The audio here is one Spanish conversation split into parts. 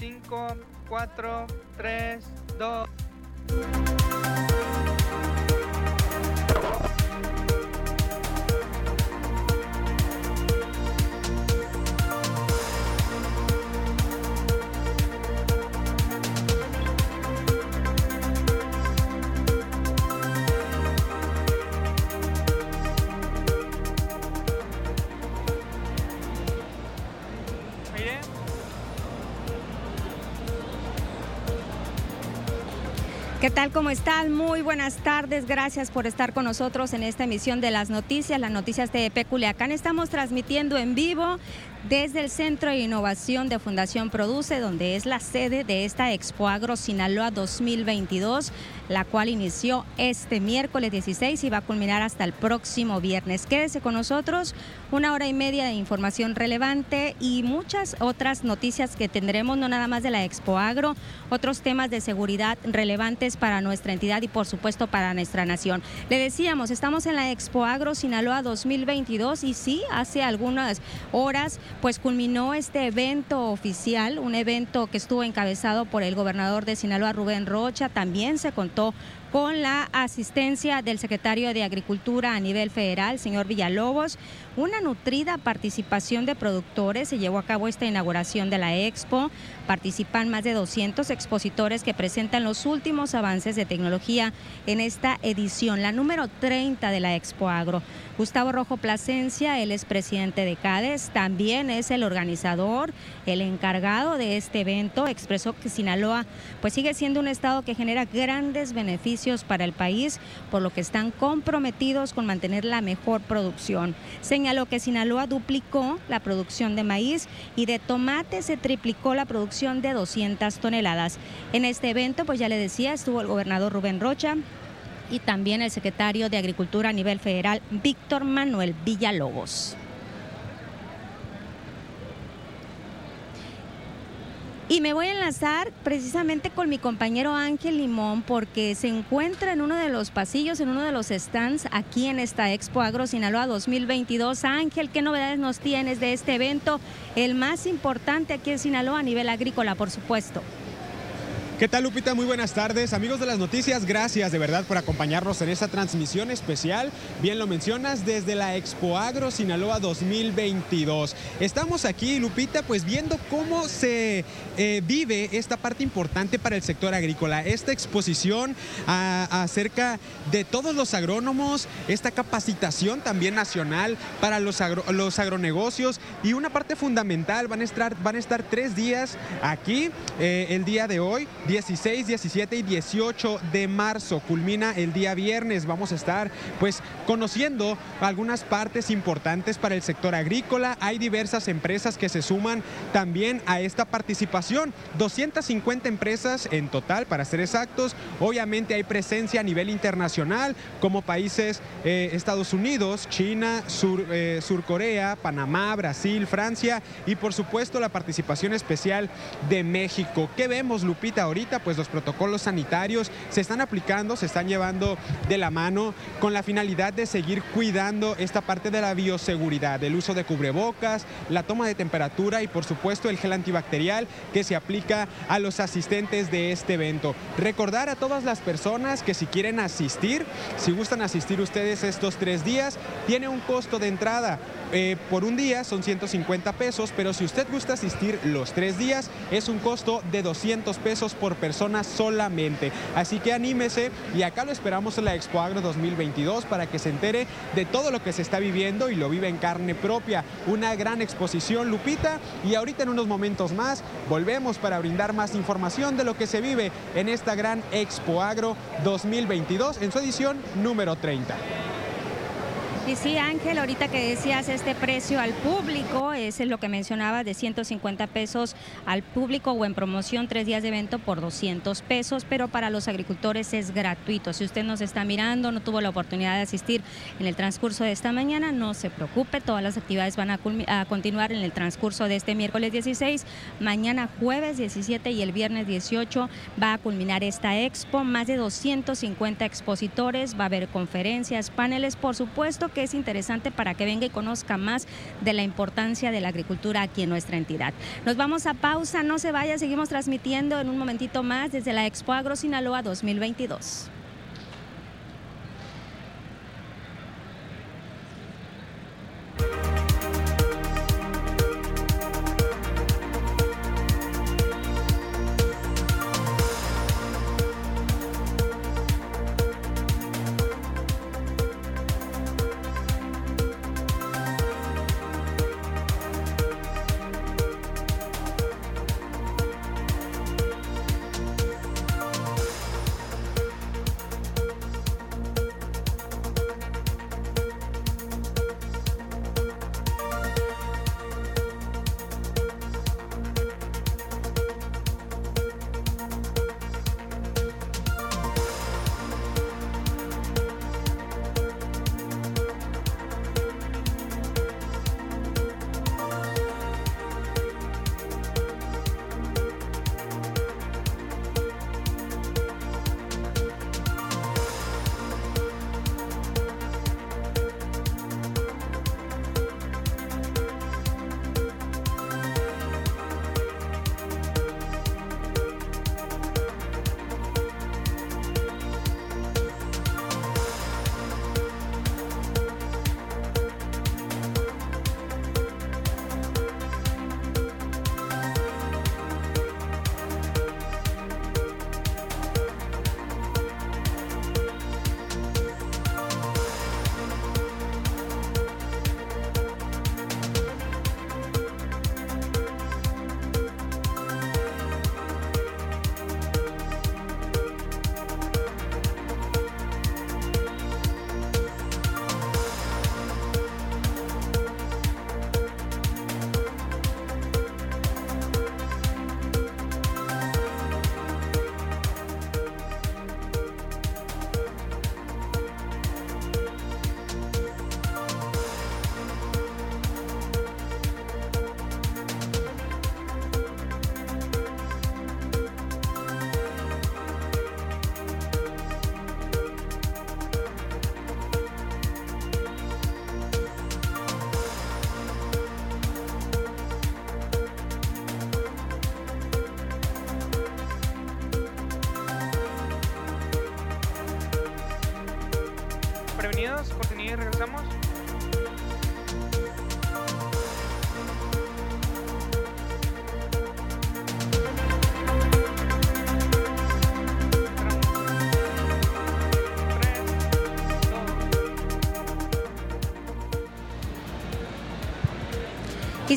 5, 4, 3, 2. ¿Qué tal? ¿Cómo están? Muy buenas tardes. Gracias por estar con nosotros en esta emisión de las noticias, las noticias de Peculiacán. Estamos transmitiendo en vivo desde el Centro de Innovación de Fundación Produce, donde es la sede de esta Expo Agro Sinaloa 2022, la cual inició este miércoles 16 y va a culminar hasta el próximo viernes. Quédese con nosotros, una hora y media de información relevante y muchas otras noticias que tendremos, no nada más de la Expo Agro, otros temas de seguridad relevantes para nuestra entidad y por supuesto para nuestra nación. Le decíamos, estamos en la Expo Agro Sinaloa 2022 y sí, hace algunas horas pues culminó este evento oficial, un evento que estuvo encabezado por el gobernador de Sinaloa, Rubén Rocha. También se contó Alberto con la asistencia del secretario de Agricultura a nivel federal, señor Villalobos. Una nutrida participación de productores. Se llevó a cabo esta inauguración de la expo. Participan más de 200 expositores que presentan los últimos avances de tecnología en esta edición, la número 30 de la Expo Agro. Gustavo Rojo Plasencia, él es presidente de CADES, también es el organizador, el encargado de este evento. Expresó que Sinaloa pues sigue siendo un estado que genera grandes beneficios para el país, por lo que están comprometidos con mantener la mejor producción. Señaló que Sinaloa duplicó la producción de maíz y de tomate se triplicó la producción de 200 toneladas. En este evento, pues ya le decía, estuvo el gobernador Rubén Rocha, y también el secretario de Agricultura a nivel federal, Víctor Manuel Villalobos. Y me voy a enlazar precisamente con mi compañero Ángel Limón porque se encuentra en uno de los pasillos, en uno de los stands aquí en esta Expo Agro Sinaloa 2022. Ángel, ¿qué novedades nos tienes de este evento? El más importante aquí en Sinaloa a nivel agrícola, por supuesto. ¿Qué tal Lupita? Muy buenas tardes. Amigos de las noticias, gracias de verdad por acompañarnos en esta transmisión especial. Bien lo mencionas, desde la Expo Agro Sinaloa 2022. Estamos aquí, Lupita, pues viendo cómo se eh, vive esta parte importante para el sector agrícola. Esta exposición acerca de todos los agrónomos, esta capacitación también nacional para los, los agronegocios y una parte fundamental, van a estar, van a estar tres días aquí eh, el día de hoy 16, 17 y 18 de marzo. Culmina el día viernes. Vamos a estar pues conociendo algunas partes importantes para el sector agrícola. Hay diversas empresas que se suman también a esta participación. 250 empresas en total, para ser exactos. Obviamente hay presencia a nivel internacional como países eh, Estados Unidos, China, Sur, eh, Sur Corea, Panamá, Brasil, Francia y por supuesto la participación especial de México. ¿Qué vemos, Lupita, ahorita? Pues los protocolos sanitarios se están aplicando, se están llevando de la mano con la finalidad de seguir cuidando esta parte de la bioseguridad, el uso de cubrebocas, la toma de temperatura y por supuesto el gel antibacterial que se aplica a los asistentes de este evento. Recordar a todas las personas que si quieren asistir, si gustan asistir ustedes estos tres días, tiene un costo de entrada. Eh, por un día son 150 pesos, pero si usted gusta asistir los tres días, es un costo de 200 pesos por persona solamente. Así que anímese y acá lo esperamos en la Expo Agro 2022 para que se entere de todo lo que se está viviendo y lo vive en carne propia. Una gran exposición, Lupita, y ahorita en unos momentos más volvemos para brindar más información de lo que se vive en esta gran Expo Agro 2022 en su edición número 30. Y sí, Ángel, ahorita que decías este precio al público, ese es lo que mencionaba de 150 pesos al público o en promoción tres días de evento por 200 pesos, pero para los agricultores es gratuito. Si usted nos está mirando, no tuvo la oportunidad de asistir en el transcurso de esta mañana, no se preocupe, todas las actividades van a, a continuar en el transcurso de este miércoles 16, mañana jueves 17 y el viernes 18 va a culminar esta expo, más de 250 expositores, va a haber conferencias, paneles, por supuesto que es interesante para que venga y conozca más de la importancia de la agricultura aquí en nuestra entidad. Nos vamos a pausa, no se vaya, seguimos transmitiendo en un momentito más desde la Expo Agro Sinaloa 2022.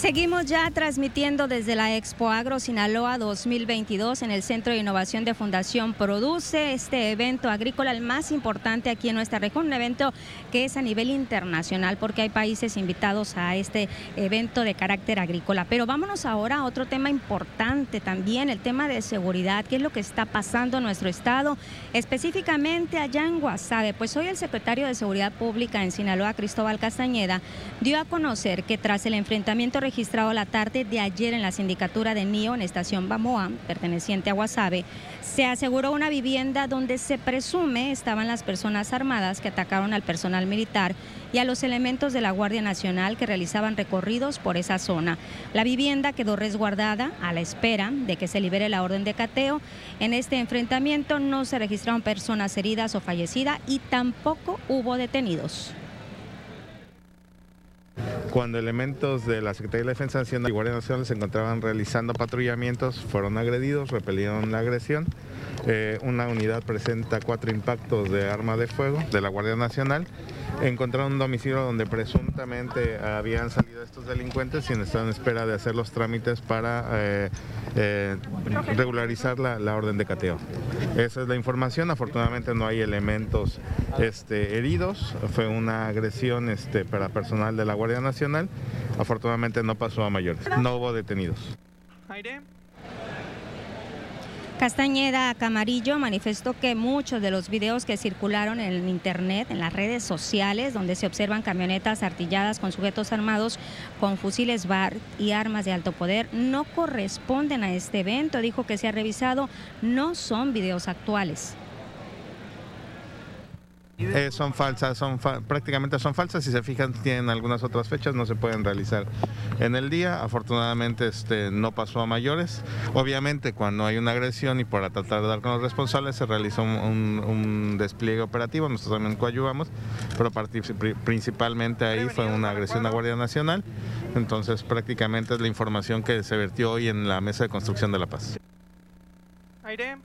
Seguimos ya transmitiendo desde la Expo Agro Sinaloa 2022 en el Centro de Innovación de Fundación Produce, este evento agrícola el más importante aquí en nuestra región, un evento que es a nivel internacional porque hay países invitados a este evento de carácter agrícola. Pero vámonos ahora a otro tema importante también, el tema de seguridad, qué es lo que está pasando en nuestro estado, específicamente allá en Guasave. Pues hoy el secretario de Seguridad Pública en Sinaloa, Cristóbal Castañeda, dio a conocer que tras el enfrentamiento registrado la tarde de ayer en la sindicatura de NIO en estación Bamoa, perteneciente a Guasave, se aseguró una vivienda donde se presume estaban las personas armadas que atacaron al personal militar y a los elementos de la Guardia Nacional que realizaban recorridos por esa zona. La vivienda quedó resguardada a la espera de que se libere la orden de cateo. En este enfrentamiento no se registraron personas heridas o fallecidas y tampoco hubo detenidos. Cuando elementos de la Secretaría de Defensa Nacional y Guardia Nacional se encontraban realizando patrullamientos, fueron agredidos, repelieron la agresión. Eh, una unidad presenta cuatro impactos de arma de fuego de la Guardia Nacional. Encontraron un domicilio donde presuntamente habían salido estos delincuentes y están en espera de hacer los trámites para eh, eh, regularizar la, orden de cateo. Esa es la información. Afortunadamente no hay elementos este, heridos. Fue una agresión este, para personal de la Guardia Nacional. Afortunadamente no pasó a mayores. No hubo detenidos. Castañeda Camarillo manifestó que muchos de los videos que circularon en internet, en las redes sociales, donde se observan camionetas artilladas con sujetos armados con fusiles BAR y armas de alto poder, no corresponden a este evento. Dijo que se ha revisado, no son videos actuales. Eh, son falsas, son prácticamente son falsas. Si se fijan, tienen algunas otras fechas, no se pueden realizar en el día. Afortunadamente, este no pasó a mayores. Obviamente, cuando hay una agresión y para tratar de dar con los responsables, se realizó un, despliegue operativo. Nosotros también coayuvamos, pero principalmente ahí fue una agresión a Guardia Nacional. Entonces, prácticamente es la información que se vertió hoy en la mesa de construcción de la paz. Aire.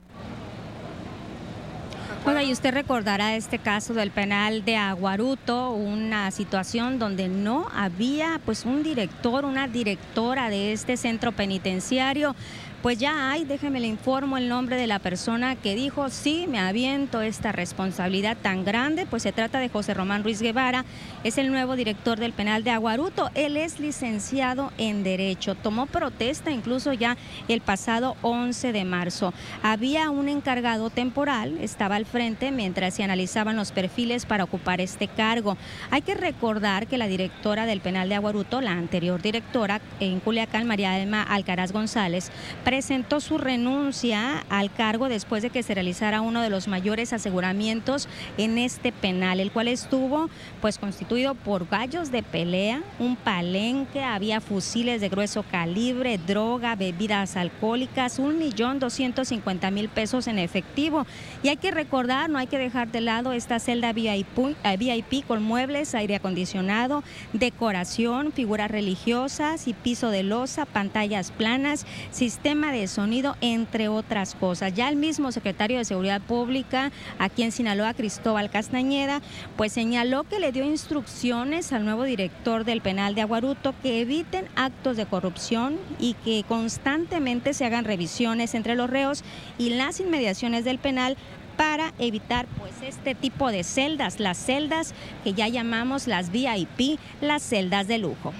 Oiga, y usted recordará este caso del penal de Aguaruto, una situación donde no había pues un director, una directora de este centro penitenciario pues ya hay, déjeme le informo el nombre de la persona que dijo, sí, me aviento esta responsabilidad tan grande, pues se trata de José Román Ruiz Guevara, es el nuevo director del penal de Aguaruto, él es licenciado en Derecho, tomó protesta incluso ya el pasado 11 de marzo. Había un encargado temporal, estaba al frente mientras se analizaban los perfiles para ocupar este cargo. Hay que recordar que la directora del penal de Aguaruto, la anterior directora en Culiacán, María Elma Alcaraz González, presentó su renuncia al cargo después de que se realizara uno de los mayores aseguramientos en este penal, el cual estuvo pues constituido por gallos de pelea, un palenque, había fusiles de grueso calibre, droga, bebidas alcohólicas, un millón doscientos cincuenta mil pesos en efectivo. Y hay que recordar, no hay que dejar de lado esta celda VIP, eh, VIP con muebles, aire acondicionado, decoración, figuras religiosas y piso de losa, pantallas planas, sistema de sonido, entre otras cosas. Ya el mismo secretario de Seguridad Pública aquí en Sinaloa, Cristóbal Castañeda, pues señaló que le dio instrucciones al nuevo director del penal de Aguaruto que eviten actos de corrupción y que constantemente se hagan revisiones entre los reos y las inmediaciones del penal para evitar pues este tipo de celdas, las celdas que ya llamamos las VIP, las celdas de lujo.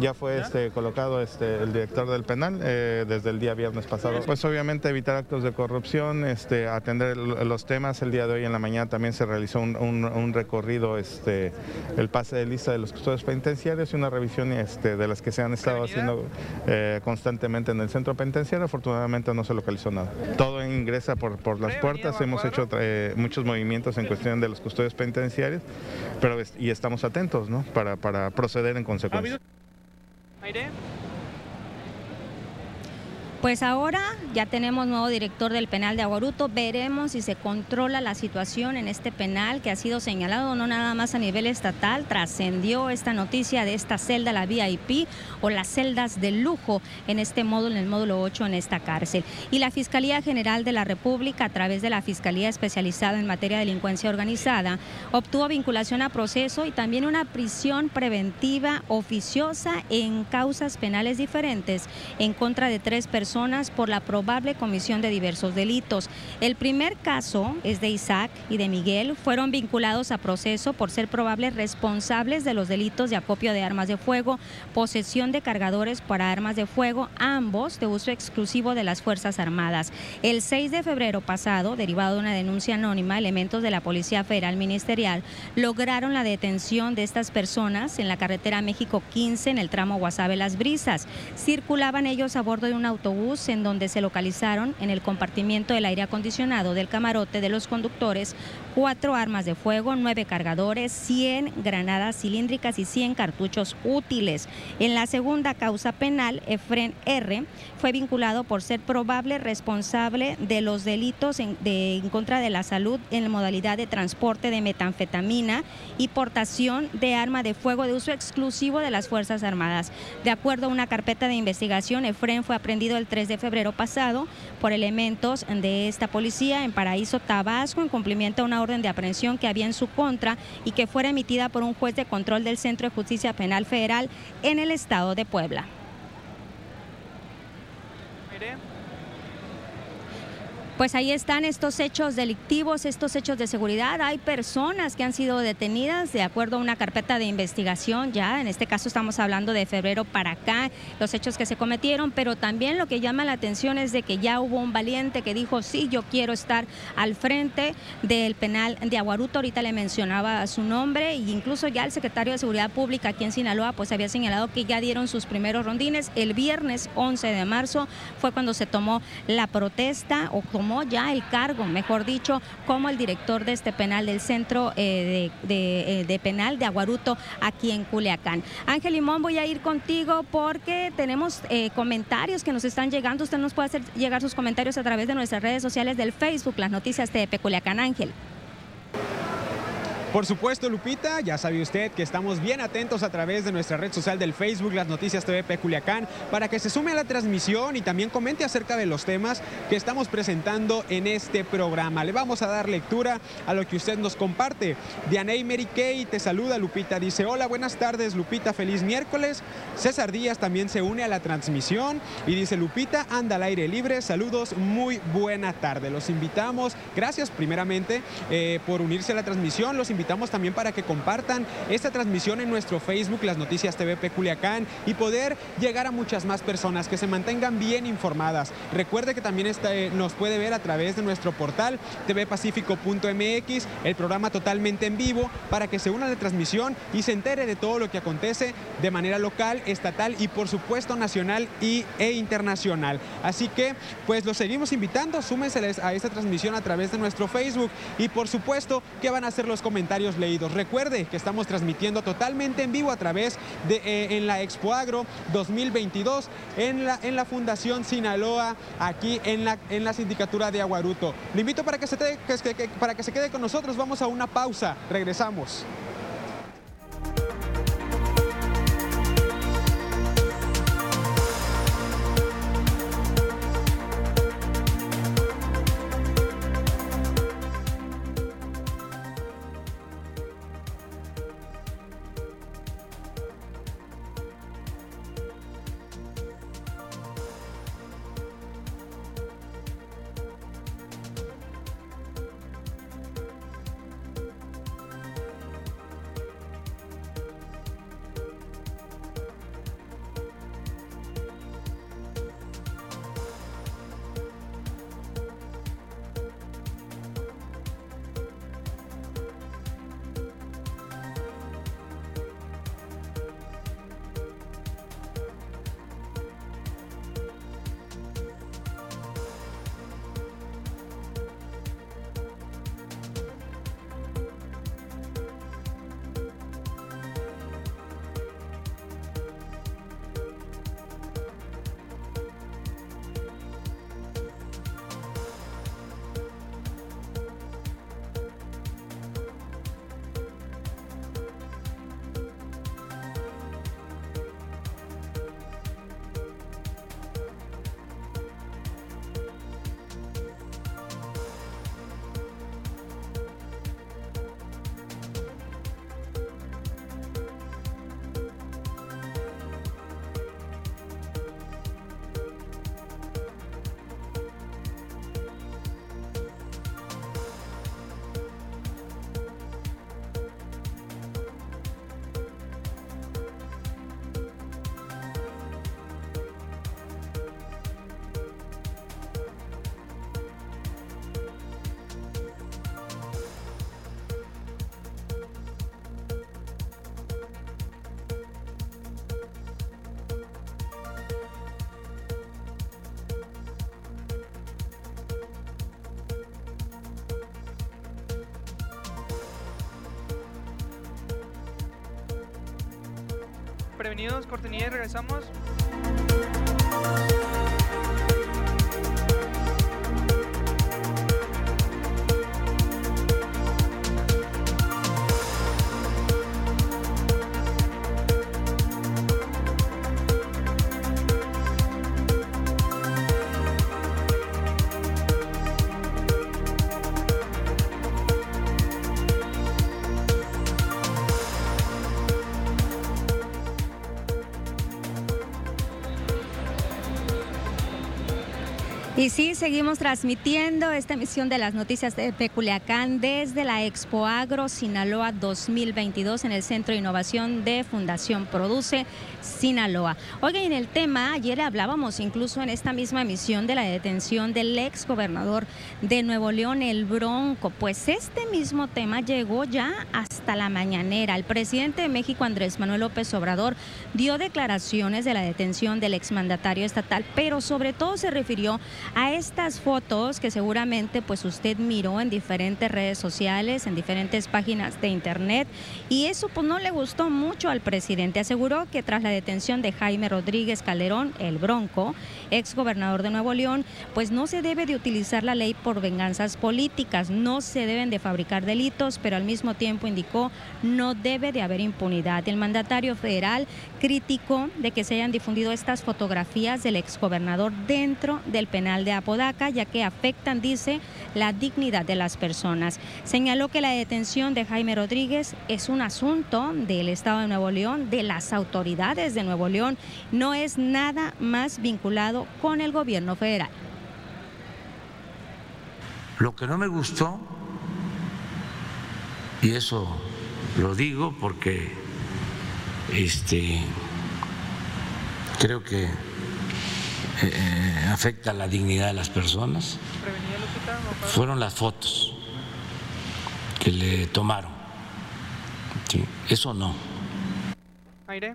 Ya fue este, colocado este, el director del penal eh, desde el día viernes pasado. Pues obviamente evitar actos de corrupción, este, atender los temas. El día de hoy en la mañana también se realizó un, recorrido, este, el pase de lista de los custodios penitenciarios y una revisión este, de las que se han estado haciendo eh, constantemente en el centro penitenciario. Afortunadamente no se localizó nada. Todo ingresa por, por las puertas. Hemos hecho eh, muchos movimientos en cuestión de los custodios penitenciarios pero, y estamos atentos ¿no? para, para proceder en consecuencia. Aire. Pues ahora ya tenemos nuevo director del penal de Aguaruto. Veremos si se controla la situación en este penal que ha sido señalado no nada más a nivel estatal. Trascendió esta noticia de esta celda, la VIP o las celdas de lujo en este módulo, en el módulo 8 en esta cárcel. Y la Fiscalía General de la República, a través de la Fiscalía Especializada en Materia de Delincuencia Organizada, obtuvo vinculación a proceso y también una prisión preventiva oficiosa en causas penales diferentes en contra de tres personas por la probable comisión de diversos delitos. El primer caso es de Isaac y de Miguel. Fueron vinculados a proceso por ser probables responsables de los delitos de acopio de armas de fuego, posesión de cargadores para armas de fuego, ambos de uso exclusivo de las Fuerzas Armadas. El 6 de febrero pasado, derivado de una denuncia anónima, elementos de la Policía Federal Ministerial lograron la detención de estas personas en la carretera México 15 en el tramo Guasave Las Brisas. Circulaban ellos a bordo de un en donde se localizaron en el compartimiento del aire acondicionado del camarote de los conductores cuatro armas de fuego, nueve cargadores, 100 granadas cilíndricas y 100 cartuchos útiles. En la segunda causa penal, Efren R. fue vinculado por ser probable responsable de los delitos en, de, en contra de la salud en la modalidad de transporte de metanfetamina y portación de arma de fuego de uso exclusivo de las Fuerzas Armadas. De acuerdo a una carpeta de investigación, Efren fue aprendido el 3 de febrero pasado por elementos de esta policía en Paraíso, Tabasco, en cumplimiento a una orden de aprehensión que había en su contra y que fuera emitida por un juez de control del Centro de Justicia Penal Federal en el estado de Puebla. Pues ahí están estos hechos delictivos, estos hechos de seguridad. Hay personas que han sido detenidas de acuerdo a una carpeta de investigación ya. En este caso estamos hablando de febrero para acá, los hechos que se cometieron, pero también lo que llama la atención es de que ya hubo un valiente que dijo, sí, yo quiero estar al frente del penal de Aguaruto. Ahorita le mencionaba su nombre e incluso ya el secretario de Seguridad Pública aquí en Sinaloa pues había señalado que ya dieron sus primeros rondines. El viernes 11 de marzo fue cuando se tomó la protesta o tomó ya el cargo, mejor dicho, como el director de este penal del Centro eh, de, de, Penal de Aguaruto aquí en Culiacán. Ángel Limón, voy a ir contigo porque tenemos comentarios que nos están llegando. Usted nos puede hacer llegar sus comentarios a través de nuestras redes sociales del Facebook, las noticias de Culiacán Ángel. Por supuesto, Lupita, ya sabe usted que estamos bien atentos a través de nuestra red social del Facebook, las noticias TVP Culiacán, para que se sume a la transmisión y también comente acerca de los temas que estamos presentando en este programa. Le vamos a dar lectura a lo que usted nos comparte. Dianey Mary Kay te saluda, Lupita. Dice, hola, buenas tardes, Lupita, feliz miércoles. César Díaz también se une a la transmisión y dice, Lupita, anda al aire libre. Saludos, muy buena tarde. Los invitamos, gracias primeramente eh, por unirse a la transmisión. Los invitamos también para que compartan esta transmisión en nuestro Facebook, las noticias TVP Culiacán, y poder llegar a muchas más personas que se mantengan bien informadas. Recuerde que también este, nos puede ver a través de nuestro portal tvpacifico.mx, el programa totalmente en vivo, para que se una la transmisión y se entere de todo lo que acontece de manera local, estatal y por supuesto nacional y, e internacional. Así que pues los seguimos invitando, súmense a esta transmisión a través de nuestro Facebook y por supuesto que van a ser los comentarios leídos. Recuerde que estamos transmitiendo totalmente en vivo a través de eh, en la Expo Agro 2022 en la, en la Fundación Sinaloa, aquí en la, en la Sindicatura de Aguaruto. Le invito para que, se para que se quede con nosotros. Vamos a una pausa. Regresamos. Prevenidos, cortinilla y regresamos. Seguimos transmitiendo esta emisión de las noticias de Peculiacán desde la Expo Agro Sinaloa 2022 en el Centro de Innovación de Fundación Produce Sinaloa. Oiga, en el tema, ayer hablábamos incluso en esta misma emisión de la detención del ex gobernador de Nuevo León, el Bronco. Pues este mismo tema llegó ya hasta la mañanera. El presidente de México, Andrés Manuel López Obrador, dio declaraciones de la detención del exmandatario estatal, pero sobre todo se refirió a estas fotos que seguramente pues usted miró en diferentes redes sociales, en diferentes páginas de internet y eso pues no le gustó mucho al presidente. Aseguró que tras la detención de Jaime Rodríguez Calderón, el Bronco, ex gobernador de Nuevo León, pues no se debe de utilizar la ley por venganzas políticas, no se deben de fabricar delitos, pero al mismo tiempo indicó no debe de haber impunidad. El mandatario federal criticó de que se hayan difundido estas fotografías del exgobernador dentro del penal de Apodaca, ya que afectan, dice, la dignidad de las personas. Señaló que la detención de Jaime Rodríguez es un asunto del Estado de Nuevo León, de las autoridades de Nuevo León, no es nada más vinculado con el gobierno federal. Lo que no me gustó, y eso lo digo porque este, creo que eh, eh, afecta la dignidad de las personas, fueron las fotos que le tomaron. eso no. Aire.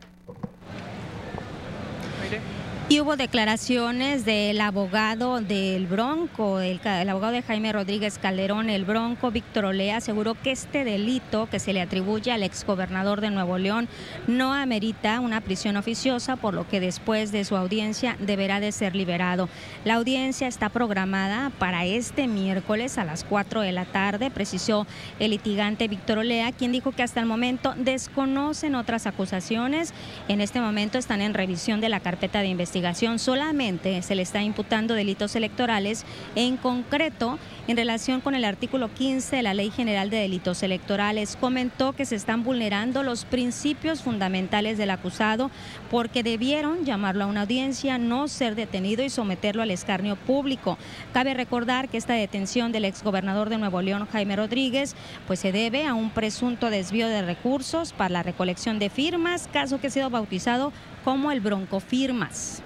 Y hubo declaraciones del abogado del Bronco, el, abogado de Jaime Rodríguez Calderón, el Bronco, Víctor Olea, aseguró que este delito que se le atribuye al exgobernador de Nuevo León no amerita una prisión oficiosa, por lo que después de su audiencia deberá de ser liberado. La audiencia está programada para este miércoles a las 4 de la tarde, precisó el litigante Víctor Olea, quien dijo que hasta el momento desconocen otras acusaciones. En este momento están en revisión de la carpeta de investigación solamente se le está imputando delitos electorales, en concreto en relación con el artículo 15 de la Ley General de Delitos Electorales. Comentó que se están vulnerando los principios fundamentales del acusado porque debieron llamarlo a una audiencia, no ser detenido y someterlo al escarnio público. Cabe recordar que esta detención del exgobernador de Nuevo León, Jaime Rodríguez, pues se debe a un presunto desvío de recursos para la recolección de firmas, caso que ha sido bautizado como el Bronco Firmas.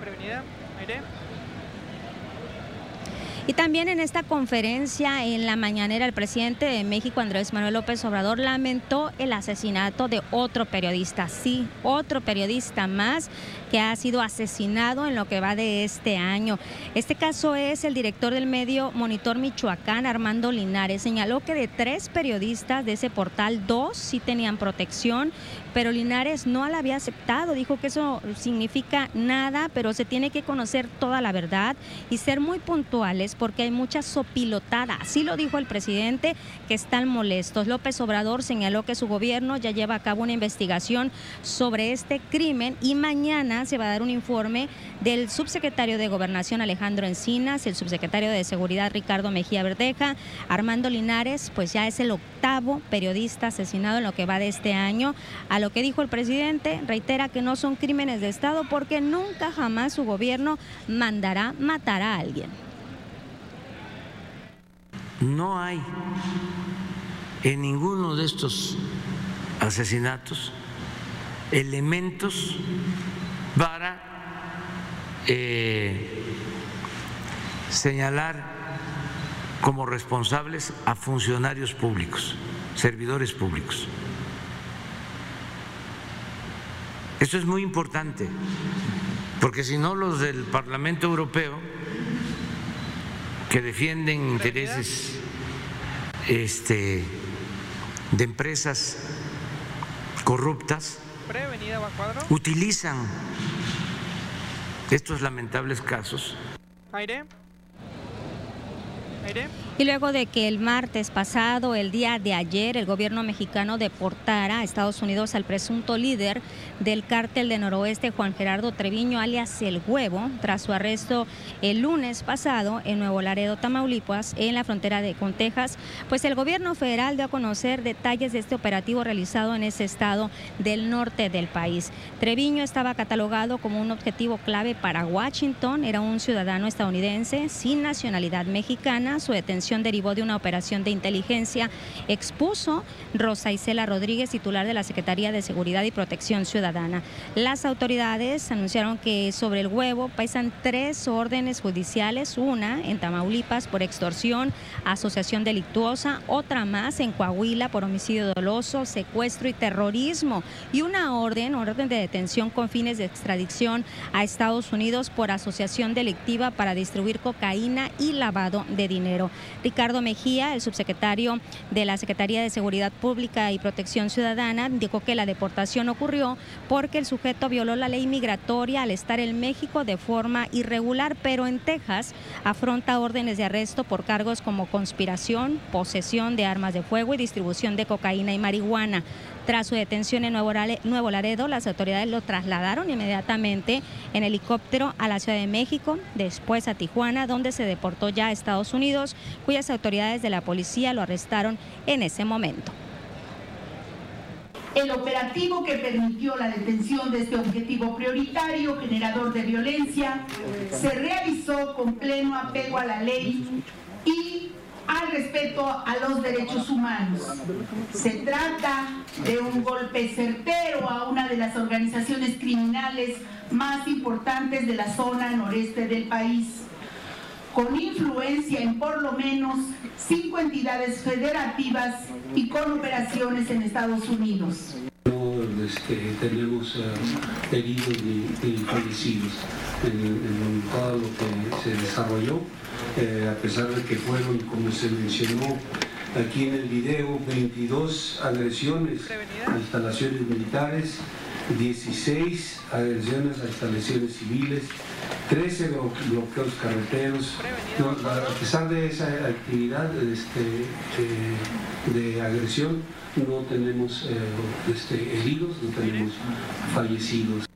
Prevenida, aire. Y también en esta conferencia en la mañanera el presidente de México, Andrés Manuel López Obrador, lamentó el asesinato de otro periodista, sí, otro periodista más que ha sido asesinado en lo que va de este año. Este caso es el director del medio Monitor Michoacán, Armando Linares. Señaló que de tres periodistas de ese portal, dos sí tenían protección pero Linares no la había aceptado. Dijo que eso significa nada, pero se tiene que conocer toda la verdad y ser muy puntuales porque hay mucha sopilotada. Así lo dijo el presidente, que están molestos. López Obrador señaló que su gobierno ya lleva a cabo una investigación sobre este crimen y mañana se va a dar un informe del subsecretario de Gobernación Alejandro Encinas, el subsecretario de Seguridad Ricardo Mejía Verdeja, Armando Linares, pues ya es el octavo periodista asesinado en lo que va de este año lo que dijo el presidente, reitera que no son crímenes de Estado porque nunca jamás su gobierno mandará matar a alguien. No hay en ninguno de estos asesinatos elementos para eh, señalar como responsables a funcionarios públicos, servidores públicos. Esto es muy importante, porque si no los del Parlamento Europeo, que defienden intereses este, de empresas corruptas, utilizan estos lamentables casos. Aire. Aire. Y luego de que el martes pasado, el día de ayer, el gobierno mexicano deportara a Estados Unidos al presunto líder del cártel de noroeste, Juan Gerardo Treviño, alias El Huevo, tras su arresto el lunes pasado en Nuevo Laredo, Tamaulipas, en la frontera de con Texas, pues el gobierno federal dio a conocer detalles de este operativo realizado en ese estado del norte del país. Treviño estaba catalogado como un objetivo clave para Washington, era un ciudadano estadounidense sin nacionalidad mexicana, su detención derivó de una operación de inteligencia, expuso Rosa Isela Rodríguez, titular de la Secretaría de Seguridad y Protección Ciudadana. Las autoridades anunciaron que sobre el huevo pesan tres órdenes judiciales, una en Tamaulipas por extorsión, asociación delictuosa, otra más en Coahuila por homicidio doloso, secuestro y terrorismo, y una orden, orden de detención con fines de extradición a Estados Unidos por asociación delictiva para distribuir cocaína y lavado de dinero. Ricardo Mejía, el subsecretario de la Secretaría de Seguridad Pública y Protección Ciudadana, dijo que la deportación ocurrió porque el sujeto violó la ley migratoria al estar en México de forma irregular, pero en Texas afronta órdenes de arresto por cargos como conspiración, posesión de armas de fuego y distribución de cocaína y marihuana. Tras su detención en Nuevo Laredo, las autoridades lo trasladaron inmediatamente en helicóptero a la Ciudad de México, después a Tijuana, donde se deportó ya a Estados Unidos, cuyas autoridades de la policía lo arrestaron en ese momento. El operativo que permitió la detención de este objetivo prioritario, generador de violencia, se realizó con pleno apego a la ley y al respeto a los derechos humanos. Se trata de un golpe certero a una de las organizaciones criminales más importantes de la zona noreste del país, con influencia en por lo menos cinco entidades federativas y con operaciones en Estados Unidos. Este, tenemos uh, heridos y, fallecidos en, lo que se desarrolló, eh, a pesar de que fueron, como se mencionó aquí en el video, 22 agresiones a instalaciones militares, 16 agresiones a instalaciones civiles, 13 bloqueos carreteros. a pesar de esa actividad este, eh, de agresión, no tenemos eh, este, heridos, no tenemos fallecidos.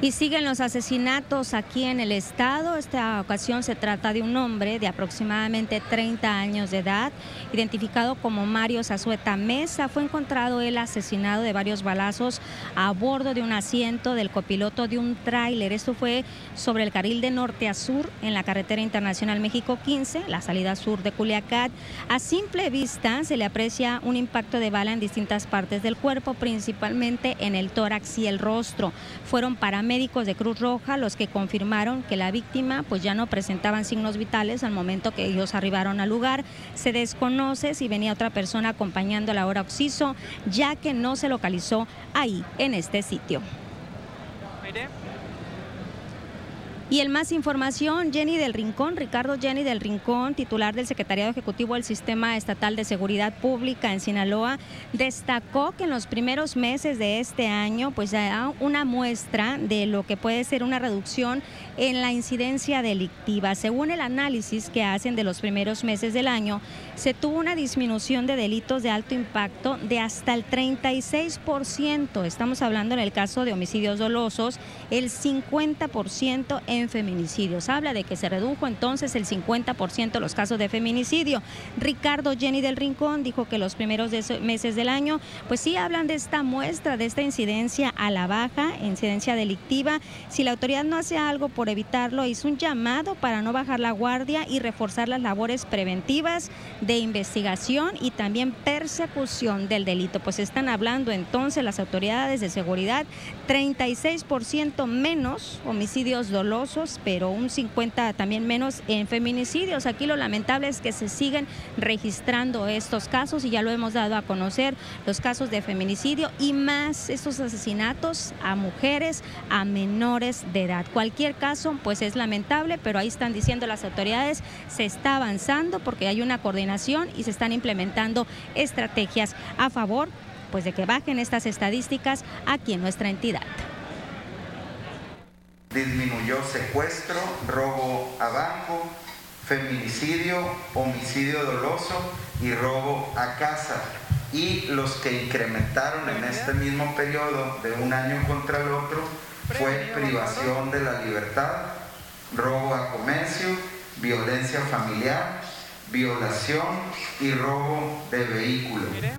Y siguen los asesinatos aquí en el estado. Esta ocasión se trata de un hombre de aproximadamente 30 años de edad, identificado como Mario Zazueta Mesa. Fue encontrado el asesinado de varios balazos a bordo de un asiento del copiloto de un tráiler. Esto fue sobre el carril de norte a sur en la carretera internacional México 15, la salida sur de Culiacán. A simple vista se le aprecia un impacto de bala en distintas partes del cuerpo, principalmente en el tórax y el rostro. Fueron para médicos de Cruz Roja los que confirmaron que la víctima pues ya no presentaban signos vitales al momento que ellos arribaron al lugar. Se desconoce si venía otra persona acompañando a la hora Oxiso, ya que no se localizó ahí en este sitio. Y el más información, Jenny del Rincón, Ricardo Jenny del Rincón, titular del Secretariado Ejecutivo del Sistema Estatal de Seguridad Pública en Sinaloa, destacó que en los primeros meses de este año, pues da una muestra de lo que puede ser una reducción en la incidencia delictiva. Según el análisis que hacen de los primeros meses del año, se tuvo una disminución de delitos de alto impacto de hasta el 36%. Estamos hablando en el caso de homicidios dolosos, el 50% en feminicidios. Habla de que se redujo entonces el 50% los casos de feminicidio. Ricardo Jenny del Rincón dijo que los primeros meses del año, pues sí hablan de esta muestra, de esta incidencia a la baja, incidencia delictiva. Si la autoridad no hace algo por evitarlo, hizo un llamado para no bajar la guardia y reforzar las labores preventivas de investigación y también persecución del delito. Pues están hablando entonces las autoridades de seguridad 36% menos homicidios dolosos pero un 50 también menos en feminicidios. Aquí lo lamentable es que se siguen registrando estos casos y ya lo hemos dado a conocer, los casos de feminicidio y más estos asesinatos a mujeres, a menores de edad. Cualquier caso, pues es lamentable, pero ahí están diciendo las autoridades, se está avanzando porque hay una coordinación y se están implementando estrategias a favor pues de que bajen estas estadísticas aquí en nuestra entidad. Disminuyó secuestro, robo a banco, feminicidio, homicidio doloso y robo a casa. Y los que incrementaron en este mismo periodo de un año contra el otro fue privación de la libertad, robo a comercio, violencia familiar, violación y robo de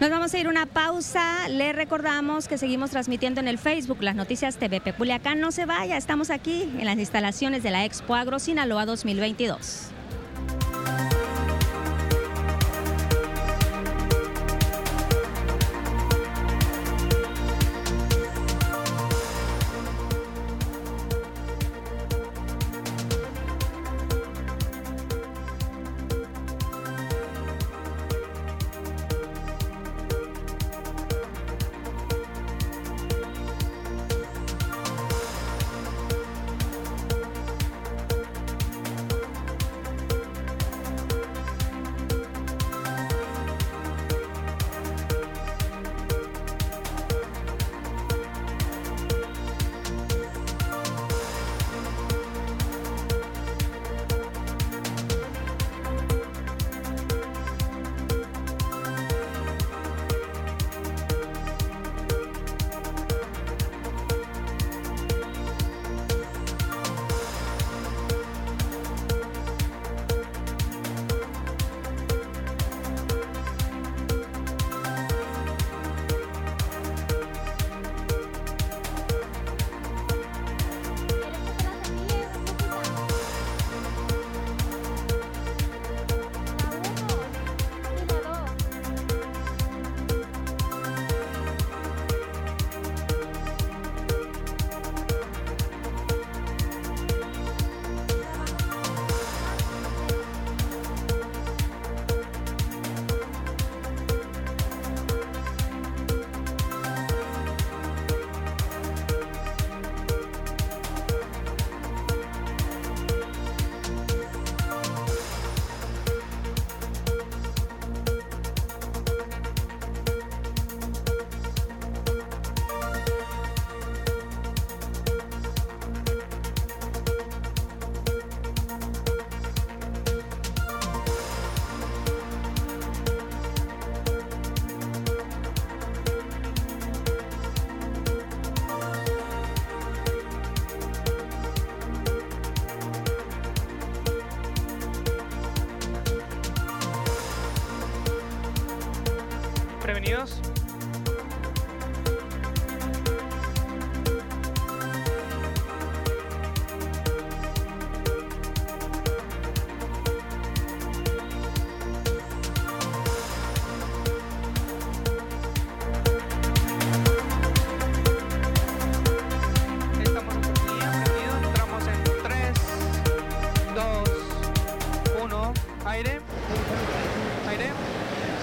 Nos vamos a ir una pausa. Le recordamos que seguimos transmitiendo en el Facebook las noticias TVP Culiacán. No se vaya, estamos aquí en las instalaciones de la Expo Agro Sinaloa 2022.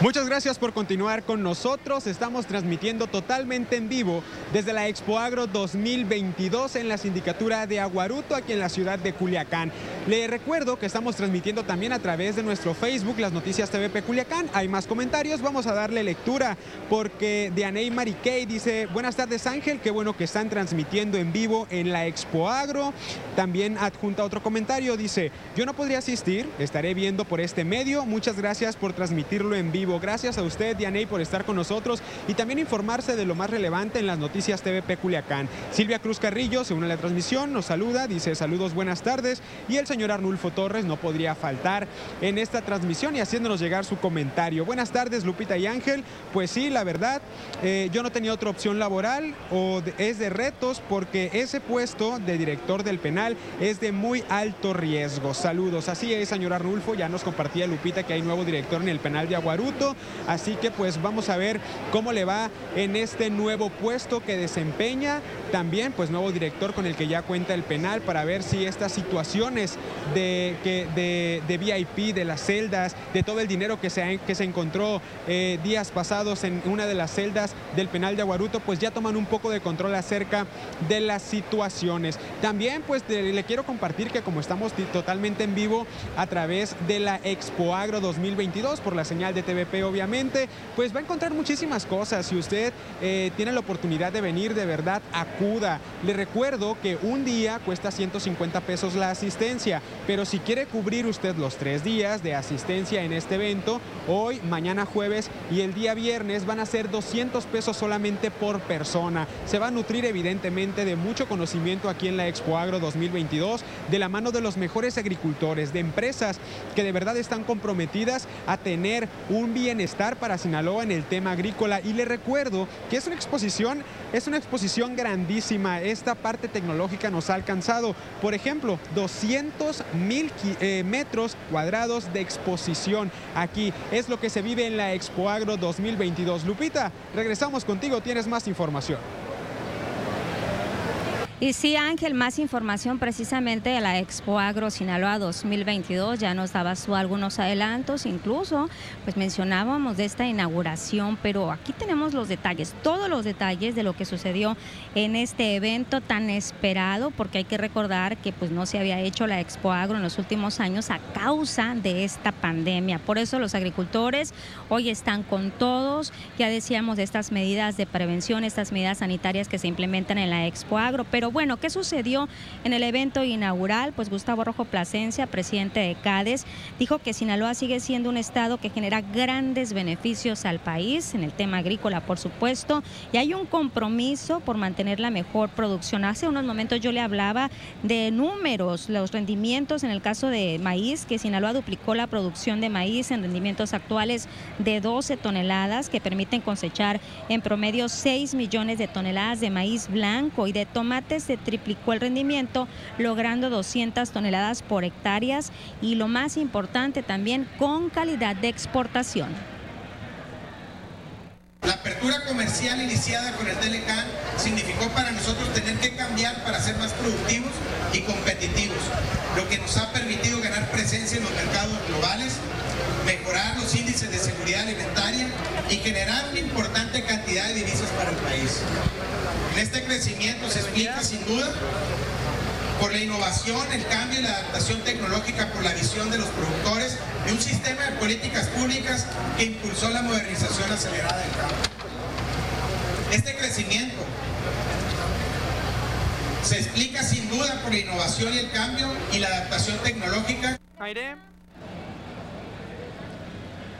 Muchas gracias por continuar con nosotros. Estamos transmitiendo totalmente en vivo desde la Expo Agro 2022 en la sindicatura de Aguaruto, aquí en la ciudad de Culiacán. Le recuerdo que estamos transmitiendo también a través de nuestro Facebook, las noticias TVP Culiacán. Hay más comentarios, vamos a darle lectura porque Dianey Mariquey dice, buenas tardes Ángel, qué bueno que están transmitiendo en vivo en la Expo Agro. También adjunta otro comentario, dice, yo no podría asistir, estaré viendo por este medio. Muchas gracias por transmitirlo en vivo. Gracias a usted, Dianey, por estar con nosotros y también informarse de lo más relevante en las noticias TVP Culiacán. Silvia Cruz Carrillo se une a la transmisión, nos saluda, dice saludos, buenas tardes. Y el señor Arnulfo Torres no podría faltar en esta transmisión y haciéndonos llegar su comentario. Buenas tardes, Lupita y Ángel. Pues sí, la verdad, eh, yo no tenía otra opción laboral o es de retos porque ese puesto de director del penal es de muy alto riesgo. Saludos. Así es, señor Arnulfo, ya nos compartía Lupita que hay nuevo director en el penal de Aguaruto. Así que pues vamos a ver cómo le va en este nuevo puesto que desempeña. También pues nuevo director con el que ya cuenta el penal para ver si estas situaciones de, que, de, de VIP, de las celdas, de todo el dinero que se, que se encontró eh, días pasados en una de las celdas del penal de Aguaruto, pues ya toman un poco de control acerca de las situaciones. También pues le quiero compartir que como estamos totalmente en vivo a través de la Expo Agro 2022 por la señal de TVP obviamente, pues va a encontrar muchísimas cosas. Si usted eh, tiene la oportunidad de venir, de verdad, acuda. Le recuerdo que un día cuesta 150 pesos la asistencia, pero si quiere cubrir usted los tres días de asistencia en este evento, hoy, mañana jueves y el día viernes van a ser 200 pesos solamente por persona. Se va a nutrir evidentemente de mucho conocimiento aquí en la Expo Agro 2022, de la mano de los mejores agricultores, de empresas que de verdad están comprometidas a tener un bienestar para Sinaloa en el tema agrícola. Y le recuerdo que es una exposición, es una exposición grandísima. Esta parte tecnológica nos ha alcanzado, por ejemplo, 200 mil eh, metros cuadrados de exposición aquí. Es lo que se vive en la Expo Agro 2022. Lupita, regresamos contigo, tienes más información. Y sí, Ángel, más información precisamente de la Expo Agro Sinaloa 2022. Ya nos dabas tú algunos adelantos, incluso pues mencionábamos de esta inauguración, pero aquí tenemos los detalles, todos los detalles de lo que sucedió en este evento tan esperado, porque hay que recordar que pues no se había hecho la Expo Agro en los últimos años a causa de esta pandemia. Por eso los agricultores hoy están con todos. Ya decíamos de estas medidas de prevención, estas medidas sanitarias que se implementan en la Expo Agro, pero bueno, ¿qué sucedió en el evento inaugural? Pues Gustavo Rojo Plasencia, presidente de CADES, dijo que Sinaloa sigue siendo un estado que genera grandes beneficios al país, en el tema agrícola, por supuesto, y hay un compromiso por mantener la mejor producción. Hace unos momentos yo le hablaba de números, los rendimientos en el caso de maíz, que Sinaloa duplicó la producción de maíz en rendimientos actuales de 12 toneladas, que permiten cosechar en promedio 6 millones de toneladas de maíz blanco y de tomate se triplicó el rendimiento, logrando 200 toneladas por hectáreas y lo más importante también con calidad de exportación. La apertura comercial iniciada con el Telecan significó para nosotros tener que cambiar para ser más productivos y competitivos, lo que nos ha permitido ganar presencia en los mercados globales, mejorar los índices de seguridad alimentaria y generar una importante cantidad de divisas para el país. Este crecimiento se explica sin duda por la innovación, el cambio y la adaptación tecnológica por la visión de los productores y un sistema de políticas públicas que impulsó la modernización acelerada del campo. Este crecimiento se explica sin duda por la innovación y el cambio y la adaptación tecnológica.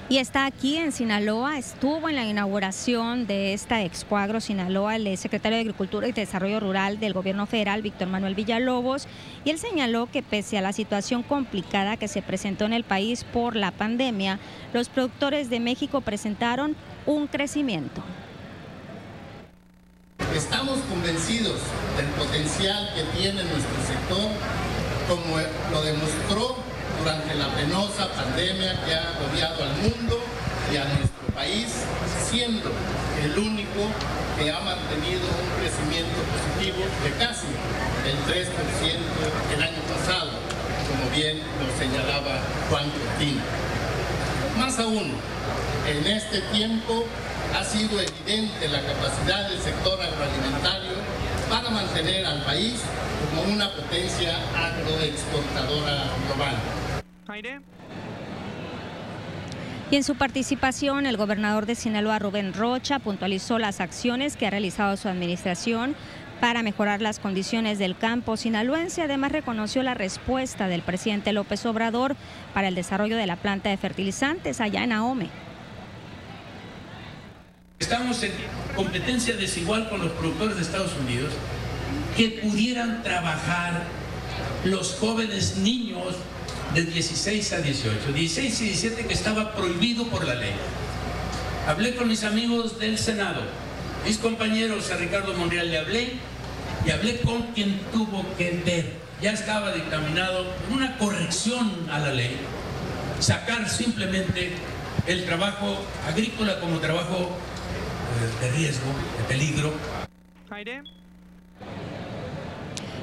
Y está aquí en Sinaloa, estuvo en la inauguración de esta Expo Agro Sinaloa el secretario de Agricultura y Desarrollo Rural del gobierno federal, Víctor Manuel Villalobos, y él señaló que pese a la situación complicada que se presentó en el país por la pandemia, los productores de México presentaron un crecimiento. Estamos convencidos del potencial que tiene nuestro sector, como lo demostró durante la penosa pandemia que ha rodeado al mundo y a nuestro país, siendo el único que ha mantenido un crecimiento positivo de casi el 3% el año pasado, como bien lo señalaba Juan Cortina. Más aún, en este tiempo ha sido evidente la capacidad del sector agroalimentario para mantener al país como una potencia agroexportadora global. Y en su participación, el gobernador de Sinaloa, Rubén Rocha, puntualizó las acciones que ha realizado su administración para mejorar las condiciones del campo sinaloense. Además, reconoció la respuesta del presidente López Obrador para el desarrollo de la planta de fertilizantes allá en Ahome. Estamos en competencia desigual con los productores de Estados Unidos que pudieran trabajar los jóvenes niños de 16 a 18, 16 y 17 que estaba prohibido por la ley. Hablé con mis amigos del Senado, mis compañeros, a Ricardo Monreal le hablé y hablé con quien tuvo que ver. Ya estaba dictaminado una corrección a la ley, sacar simplemente el trabajo agrícola como trabajo eh, de riesgo, de peligro.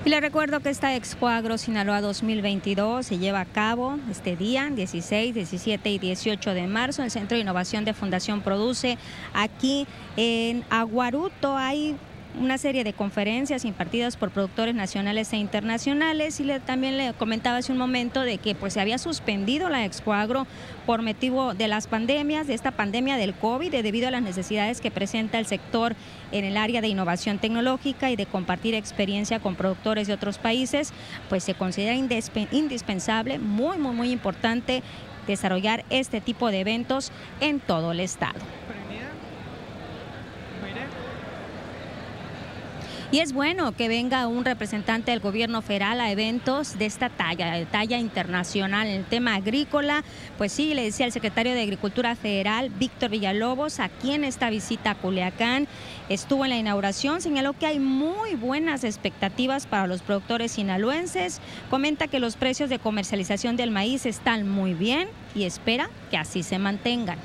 Y le recuerdo que esta Expo Agro Sinaloa 2022 se lleva a cabo este día, 16, 17 y 18 de marzo, en el Centro de Innovación de Fundación Produce, aquí en Aguaruto. Hay una serie de conferencias impartidas por productores nacionales e internacionales y le, también le comentaba hace un momento de que pues se había suspendido la Expo Agro por motivo de las pandemias, de esta pandemia del COVID, debido a las necesidades que presenta el sector en el área de innovación tecnológica y de compartir experiencia con productores de otros países, pues se considera indispensable, muy, muy, muy importante desarrollar este tipo de eventos en todo el estado. Y es bueno que venga un representante del gobierno federal a eventos de esta talla, de talla internacional. En el tema agrícola, pues sí, le decía el secretario de Agricultura Federal, Víctor Villalobos, aquí en esta visita a Culiacán, estuvo en la inauguración, señaló que hay muy buenas expectativas para los productores sinaloenses, comenta que los precios de comercialización del maíz están muy bien y espera que así se mantengan.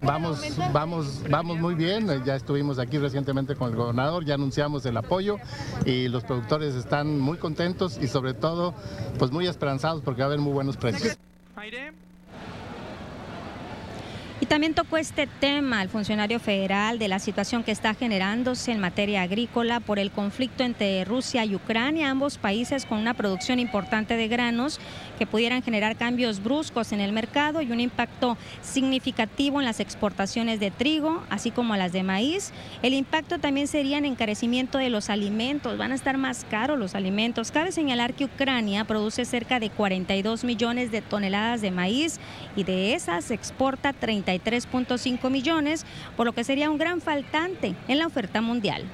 Vamos, vamos, vamos muy bien. Ya estuvimos aquí recientemente con el gobernador, ya anunciamos el apoyo y los productores están muy contentos y sobre todo, pues muy esperanzados porque va a haber muy buenos precios. Y también tocó este tema el funcionario federal de la situación que está generándose en materia agrícola por el conflicto entre Rusia y Ucrania, ambos países con una producción importante de granos que pudieran generar cambios bruscos en el mercado y un impacto significativo en las exportaciones de trigo, así como las de maíz. El impacto también sería en encarecimiento de los alimentos, van a estar más caros los alimentos. Cabe señalar que Ucrania produce cerca de 42 millones de toneladas de maíz y de esas exporta 30 3.5 millones, por lo que sería un gran faltante en la oferta mundial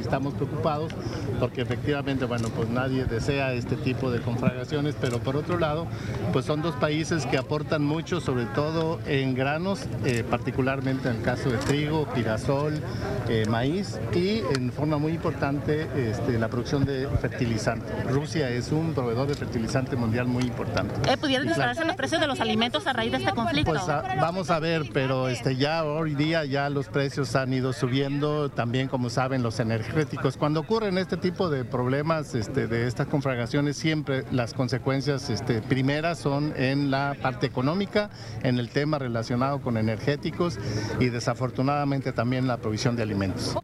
estamos preocupados porque efectivamente, bueno, pues nadie desea este tipo de conflagraciones, pero por otro lado, pues son dos países que aportan mucho, sobre todo en granos, eh, particularmente en el caso de trigo, girasol, eh, maíz y en forma muy importante este, la producción de fertilizante. Rusia es un proveedor de fertilizante mundial muy importante. Eh, ¿Pudieran dispararse los precios de los alimentos a raíz de este conflicto? Pues vamos a ver, pero este, ya hoy día ya los precios han ido subiendo, también como saben los energéticos cuando ocurren este tipo de problemas, este, de estas conflagraciones, siempre las consecuencias este, primeras son en la parte económica, en el tema relacionado con energéticos y desafortunadamente también la provisión de alimentos.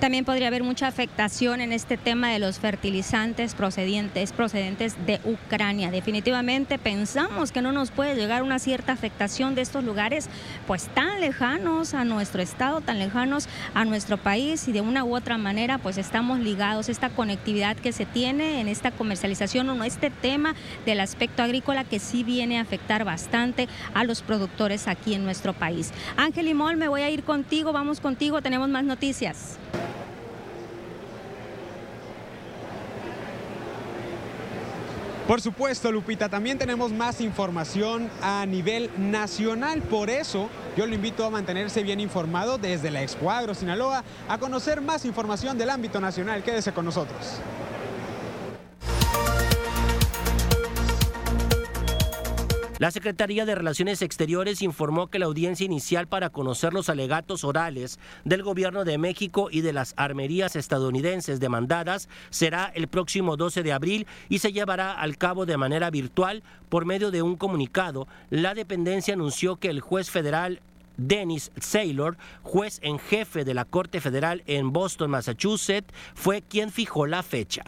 También podría haber mucha afectación en este tema de los fertilizantes procedentes, procedentes de Ucrania. Definitivamente pensamos que no nos puede llegar una cierta afectación de estos lugares, pues tan lejanos a nuestro estado, tan lejanos a nuestro país y de una u otra manera, pues estamos ligados. Esta conectividad que se tiene en esta comercialización o no, este tema del aspecto agrícola que sí viene a afectar bastante a los productores aquí en nuestro país. Ángel Imol, me voy a ir contigo, vamos contigo, tenemos más noticias. Por supuesto, Lupita, también tenemos más información a nivel nacional. Por eso, yo lo invito a mantenerse bien informado desde la Expo Agro Sinaloa a conocer más información del ámbito nacional. Quédese con nosotros. La Secretaría de Relaciones Exteriores informó que la audiencia inicial para conocer los alegatos orales del gobierno de México y de las armerías estadounidenses demandadas será el próximo 12 de abril y se llevará al cabo de manera virtual por medio de un comunicado. La dependencia anunció que el juez federal Dennis Saylor, juez en jefe de la Corte Federal en Boston, Massachusetts, fue quien fijó la fecha.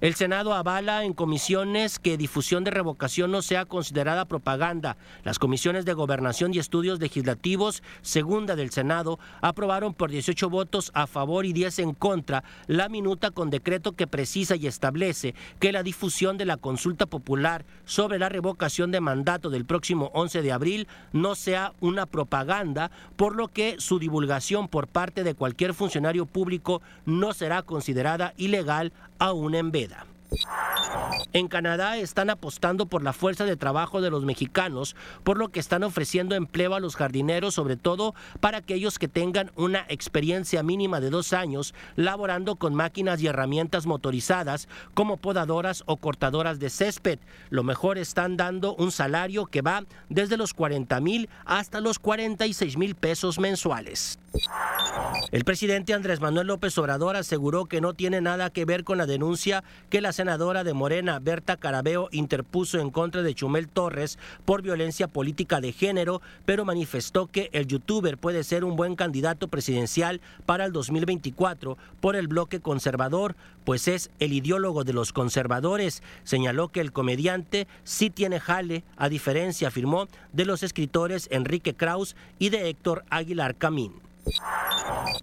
El Senado avala en comisiones que difusión de revocación no sea considerada propaganda. Las comisiones de Gobernación y Estudios Legislativos, segunda del Senado, aprobaron por 18 votos a favor y 10 en contra la minuta con decreto que precisa y establece que la difusión de la consulta popular sobre la revocación de mandato del próximo 11 de abril no sea una propaganda, por lo que su divulgación por parte de cualquier funcionario público no será considerada ilegal aún en veda. En Canadá están apostando por la fuerza de trabajo de los mexicanos, por lo que están ofreciendo empleo a los jardineros, sobre todo para aquellos que tengan una experiencia mínima de dos años laborando con máquinas y herramientas motorizadas como podadoras o cortadoras de césped. Lo mejor están dando un salario que va desde los 40 mil hasta los 46 mil pesos mensuales. El presidente Andrés Manuel López Obrador aseguró que no tiene nada que ver con la denuncia que la senadora de Morena, Berta Carabeo, interpuso en contra de Chumel Torres por violencia política de género, pero manifestó que el youtuber puede ser un buen candidato presidencial para el 2024 por el bloque conservador, pues es el ideólogo de los conservadores. Señaló que el comediante sí tiene jale, a diferencia, afirmó, de los escritores Enrique Kraus y de Héctor Aguilar Camín.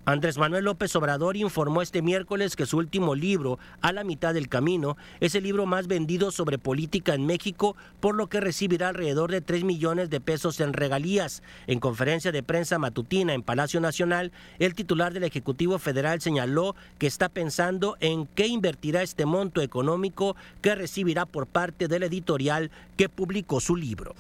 Andrés Manuel López Obrador informó este miércoles que su último libro, A la mitad del camino, es el libro más vendido sobre política en México, por lo que recibirá alrededor de 3 millones de pesos en regalías. En conferencia de prensa matutina en Palacio Nacional, el titular del Ejecutivo Federal señaló que está pensando en qué invertirá este monto económico que recibirá por parte del editorial que publicó su libro.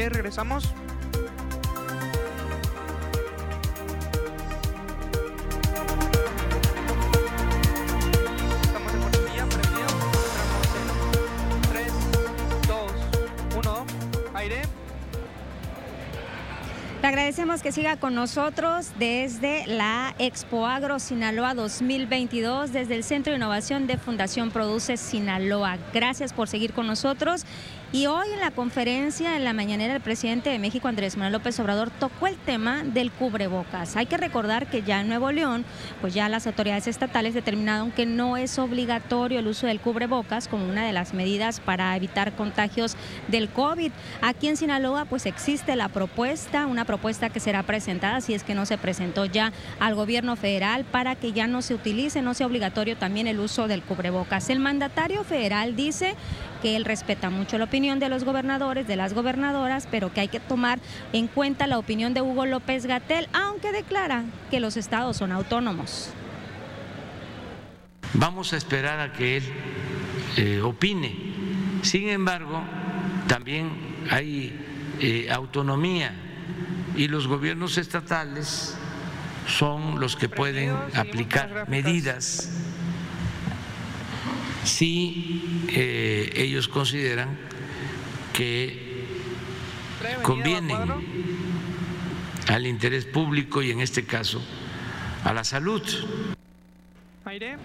10, regresamos. agradecemos que siga con nosotros desde la Expo Agro Sinaloa 2022, desde el Centro de Innovación de Fundación Produce Sinaloa. Gracias por seguir con nosotros y hoy en la conferencia, en la mañanera, el presidente de México, Andrés Manuel López Obrador, tocó el tema del cubrebocas. Hay que recordar que ya en Nuevo León, pues ya las autoridades estatales determinaron que no es obligatorio el uso del cubrebocas como una de las medidas para evitar contagios del COVID. Aquí en Sinaloa, pues existe la propuesta, una propuesta que será presentada, si es que no se presentó ya al gobierno federal, para que ya no se utilice, no sea obligatorio también el uso del cubrebocas. El mandatario federal dice que él respeta mucho la opinión de los gobernadores, de las gobernadoras, pero que hay que tomar en cuenta la opinión de Hugo López Gatel, aunque declara que los estados son autónomos. Vamos a esperar a que él eh, opine. Sin embargo, también hay eh, autonomía y los gobiernos estatales son los que pueden aplicar medidas si eh, ellos consideran que convienen al interés público y en este caso a la salud. Aire.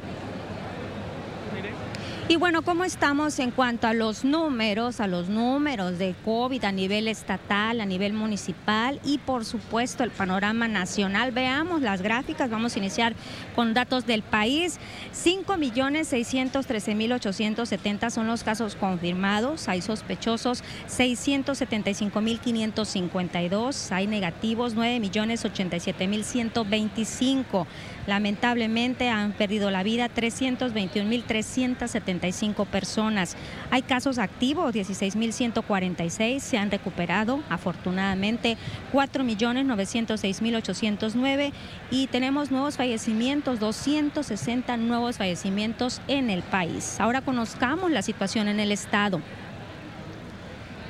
Aire. Y bueno, ¿cómo estamos en cuanto a los números, a los números de COVID a nivel estatal, a nivel municipal y por supuesto el panorama nacional? Veamos las gráficas, vamos a iniciar con datos del país. 5.613.870 son los casos confirmados, hay sospechosos 675.552, hay negativos 9.087.125. Lamentablemente han perdido la vida 321.375 personas. Hay casos activos, 16.146, se han recuperado afortunadamente 4.906.809 y tenemos nuevos fallecimientos, 260 nuevos fallecimientos en el país. Ahora conozcamos la situación en el estado.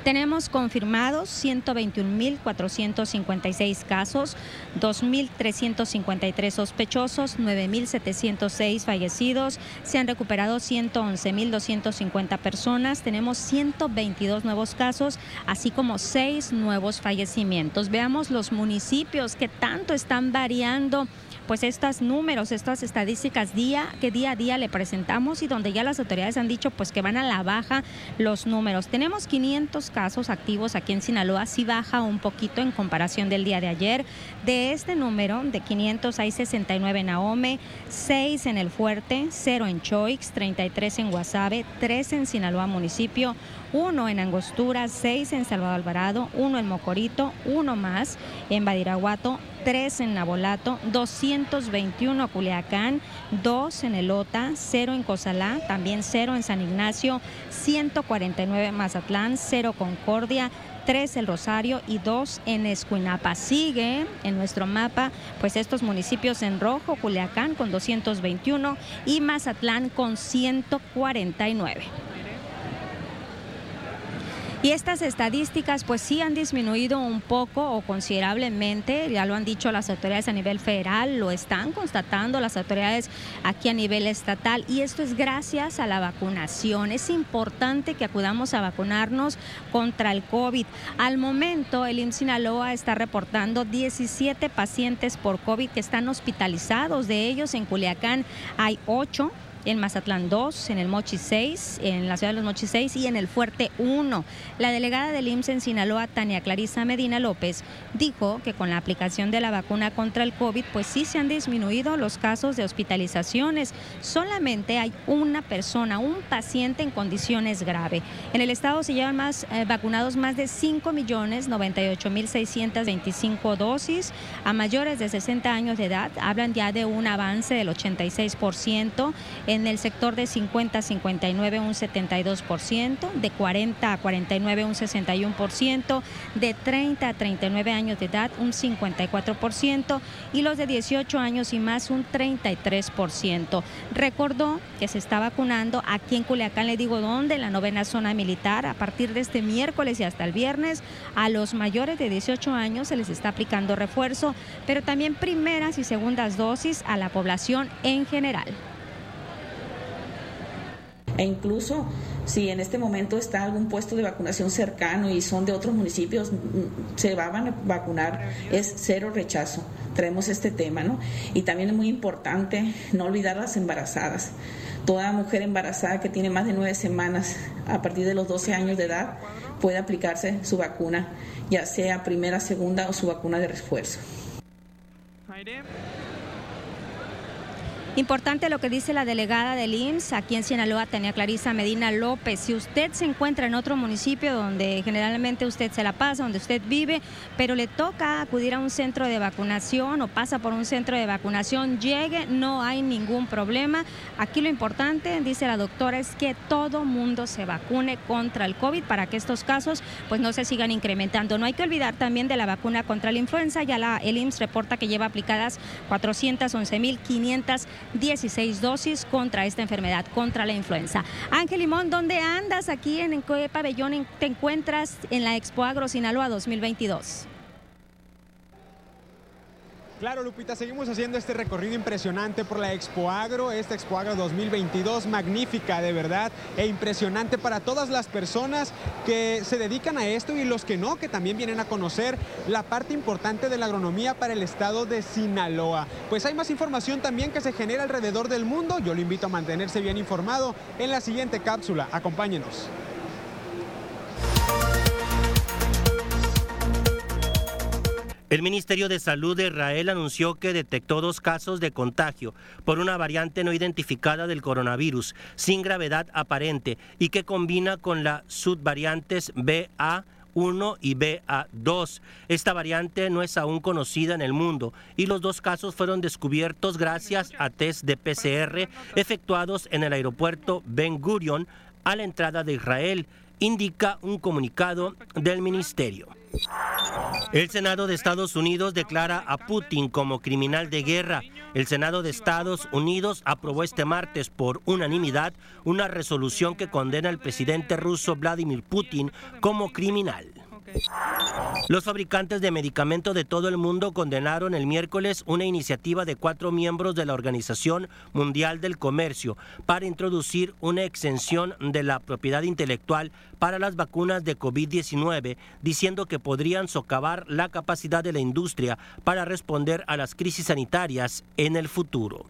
Tenemos confirmados 121.456 casos, 2.353 sospechosos, 9.706 fallecidos, se han recuperado 111.250 personas, tenemos 122 nuevos casos, así como 6 nuevos fallecimientos. Veamos los municipios que tanto están variando pues estos números, estas estadísticas día que día a día le presentamos y donde ya las autoridades han dicho pues que van a la baja los números. Tenemos 500 casos activos aquí en Sinaloa, sí baja un poquito en comparación del día de ayer. De este número de 500 hay 69 en Ahome, 6 en El Fuerte, 0 en Choix, 33 en Guasave, 3 en Sinaloa municipio, 1 en Angostura, 6 en Salvador Alvarado, 1 en Mocorito, 1 más en Badiraguato, 3 en Nabolato, 221 Culiacán, 2 en Elota, 0 en Cozalá, también 0 en San Ignacio, 149 Mazatlán, 0 Concordia, 3 el Rosario y 2 en Escuinapa. Sigue en nuestro mapa pues estos municipios en rojo, Culiacán con 221 y Mazatlán con 149. Y estas estadísticas pues sí han disminuido un poco o considerablemente, ya lo han dicho las autoridades a nivel federal, lo están constatando las autoridades aquí a nivel estatal y esto es gracias a la vacunación. Es importante que acudamos a vacunarnos contra el COVID. Al momento el IMSS Sinaloa está reportando 17 pacientes por COVID que están hospitalizados, de ellos en Culiacán hay 8 en Mazatlán 2, en el Mochi 6, en la ciudad de los Mochis 6 y en el Fuerte 1. La delegada del IMSS en Sinaloa, Tania Clarisa Medina López, dijo que con la aplicación de la vacuna contra el COVID, pues sí se han disminuido los casos de hospitalizaciones. Solamente hay una persona, un paciente en condiciones graves. En el estado se llevan más eh, vacunados más de 5 millones 98 mil 625 dosis. A mayores de 60 años de edad hablan ya de un avance del 86%. En el sector de 50 a 59 un 72%, de 40 a 49 un 61%, de 30 a 39 años de edad un 54% y los de 18 años y más un 33%. Recordó que se está vacunando aquí en Culiacán, le digo dónde, en la novena zona militar, a partir de este miércoles y hasta el viernes, a los mayores de 18 años se les está aplicando refuerzo, pero también primeras y segundas dosis a la población en general e incluso si en este momento está algún puesto de vacunación cercano y son de otros municipios, mm, se van a vacunar, es cero rechazo. Traemos este tema, ¿no? Y también es muy importante no olvidar las embarazadas. Toda mujer embarazada que tiene más de nueve semanas a partir de los 12 años de edad puede aplicarse su vacuna, ya sea primera, segunda o su vacuna de refuerzo. Importante lo que dice la delegada del IMSS aquí en Sinaloa, Tania Clarisa Medina López. Si usted se encuentra en otro municipio donde generalmente usted se la pasa, donde usted vive, pero le toca acudir a un centro de vacunación o pasa por un centro de vacunación, llegue, no hay ningún problema. Aquí lo importante, dice la doctora, es que todo mundo se vacune contra el COVID para que estos casos pues no se sigan incrementando. No hay que olvidar también de la vacuna contra la influenza. Ya el IMSS reporta que lleva aplicadas 411.500 16 dosis contra esta enfermedad, contra la influenza. Ángel Limón, ¿dónde andas aquí? ¿En qué pabellón te encuentras en la Expo Agro Sinaloa 2022? Claro, Lupita, seguimos haciendo este recorrido impresionante por la Expo Agro, esta Expo Agro 2022, magnífica de verdad e impresionante para todas las personas que se dedican a esto y los que no, que también vienen a conocer la parte importante de la agronomía para el estado de Sinaloa. Pues hay más información también que se genera alrededor del mundo. Yo lo invito a mantenerse bien informado en la siguiente cápsula. Acompáñenos. El Ministerio de Salud de Israel anunció que detectó dos casos de contagio por una variante no identificada del coronavirus sin gravedad aparente y que combina con las subvariantes BA 1 y BA2. Esta variante no es aún conocida en el mundo y los dos casos fueron descubiertos gracias a test de PCR efectuados en el aeropuerto Ben Gurion a la entrada de Israel, indica un comunicado del ministerio. El Senado de Estados Unidos declara a Putin como criminal de guerra. El Senado de Estados Unidos aprobó este martes por unanimidad una resolución que condena al presidente ruso Vladimir Putin como criminal. Los fabricantes de medicamentos de todo el mundo condenaron el miércoles una iniciativa de cuatro miembros de la Organización Mundial del Comercio para introducir una exención de la propiedad intelectual para las vacunas de COVID-19, diciendo que podrían socavar la capacidad de la industria para responder a las crisis sanitarias en el futuro.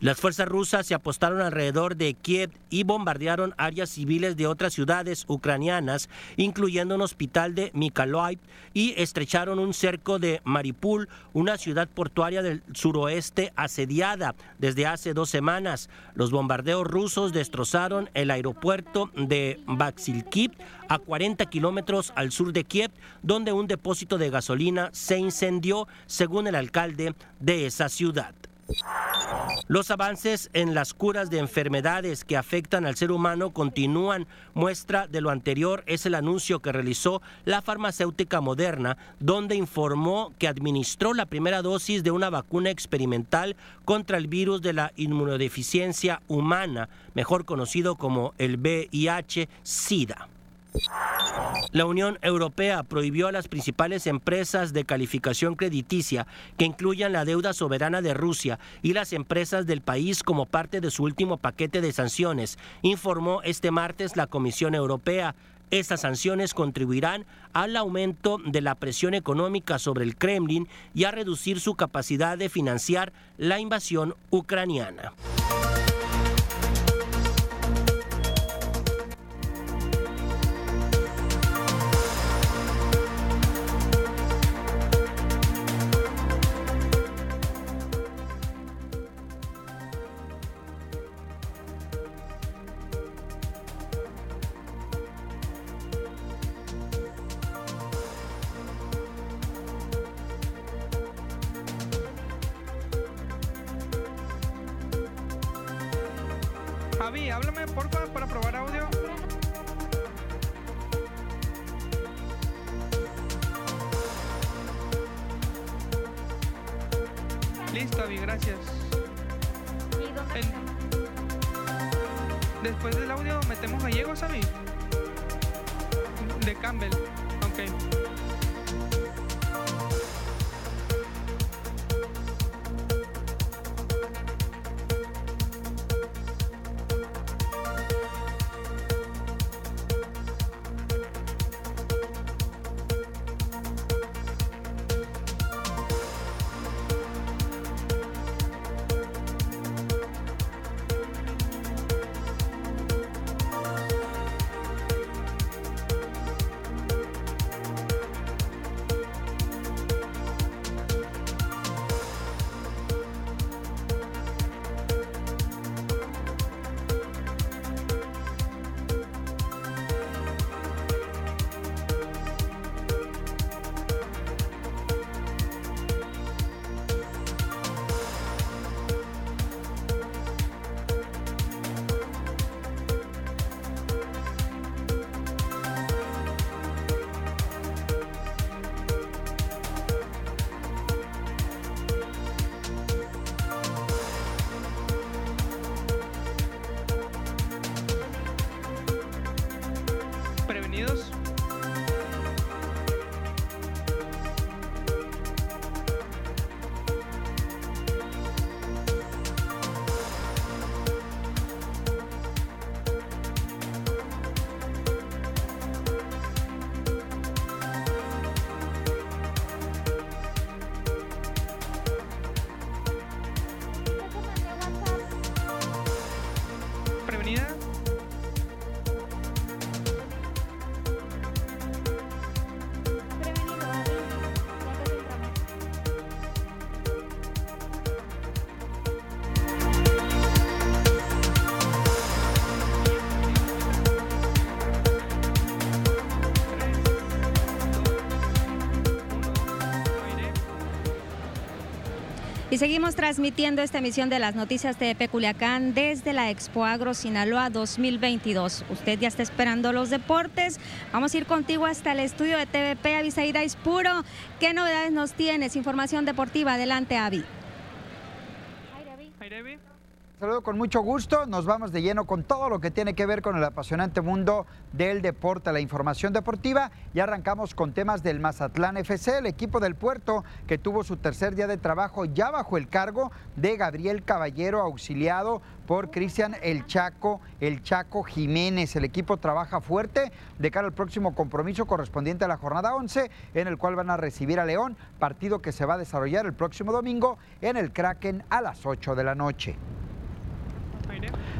Las fuerzas rusas se apostaron alrededor de Kiev y bombardearon áreas civiles de otras ciudades ucranianas, incluyendo un hospital de Mykolaiv, y estrecharon un cerco de Maripul, una ciudad portuaria del suroeste asediada desde hace dos semanas. Los bombardeos rusos destrozaron el aeropuerto de Baksilkiv, a 40 kilómetros al sur de Kiev, donde un depósito de gasolina se incendió, según el alcalde de esa ciudad. Los avances en las curas de enfermedades que afectan al ser humano continúan. Muestra de lo anterior es el anuncio que realizó la farmacéutica moderna, donde informó que administró la primera dosis de una vacuna experimental contra el virus de la inmunodeficiencia humana, mejor conocido como el VIH-Sida. La Unión Europea prohibió a las principales empresas de calificación crediticia que incluyan la deuda soberana de Rusia y las empresas del país como parte de su último paquete de sanciones, informó este martes la Comisión Europea. Estas sanciones contribuirán al aumento de la presión económica sobre el Kremlin y a reducir su capacidad de financiar la invasión ucraniana. Seguimos transmitiendo esta emisión de las noticias de Culiacán desde la Expo Agro Sinaloa 2022. Usted ya está esperando los deportes. Vamos a ir contigo hasta el estudio de TVP, Avisaída Ispuro. ¿Qué novedades nos tienes? Información deportiva. Adelante, Avi. Con mucho gusto. Nos vamos de lleno con todo lo que tiene que ver con el apasionante mundo del deporte, la información deportiva. Y arrancamos con temas del Mazatlán FC, el equipo del puerto que tuvo su tercer día de trabajo ya bajo el cargo de Gabriel Caballero, auxiliado por Cristian El Chaco, El Chaco Jiménez. El equipo trabaja fuerte de cara al próximo compromiso correspondiente a la jornada 11, en el cual van a recibir a León, partido que se va a desarrollar el próximo domingo en el Kraken a las 8 de la noche.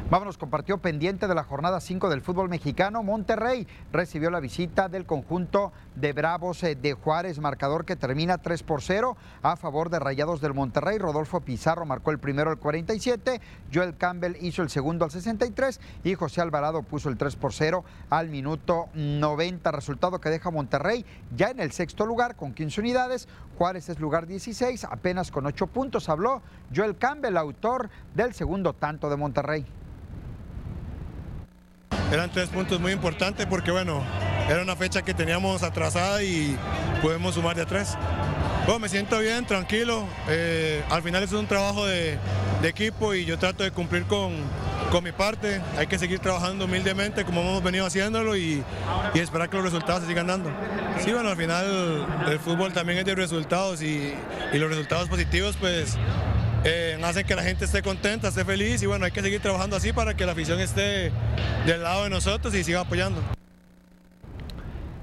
Vámonos, compartió pendiente de la jornada 5 del fútbol mexicano. Monterrey recibió la visita del conjunto de Bravos eh, de Juárez, marcador que termina 3 por 0 a favor de Rayados del Monterrey. Rodolfo Pizarro marcó el primero al 47, Joel Campbell hizo el segundo al 63 y José Alvarado puso el 3 por 0 al minuto 90. Resultado que deja Monterrey ya en el sexto lugar con 15 unidades. Juárez es lugar 16, apenas con 8 puntos. Habló Joel Campbell, autor del segundo tanto de Monterrey. Eran tres puntos muy importantes porque, bueno, era una fecha que teníamos atrasada y podemos sumar de a tres. Bueno, me siento bien, tranquilo. Eh, al final es un trabajo de, equipo y yo trato de cumplir con, con, mi parte. Hay que seguir trabajando humildemente como hemos venido haciéndolo y, y, esperar que los resultados se sigan dando. Sí, bueno, al final el fútbol también es de resultados y, y los resultados positivos, pues eh, hacen que la gente esté contenta, esté feliz y bueno, hay que seguir trabajando así para que la afición esté del lado de nosotros y siga apoyando.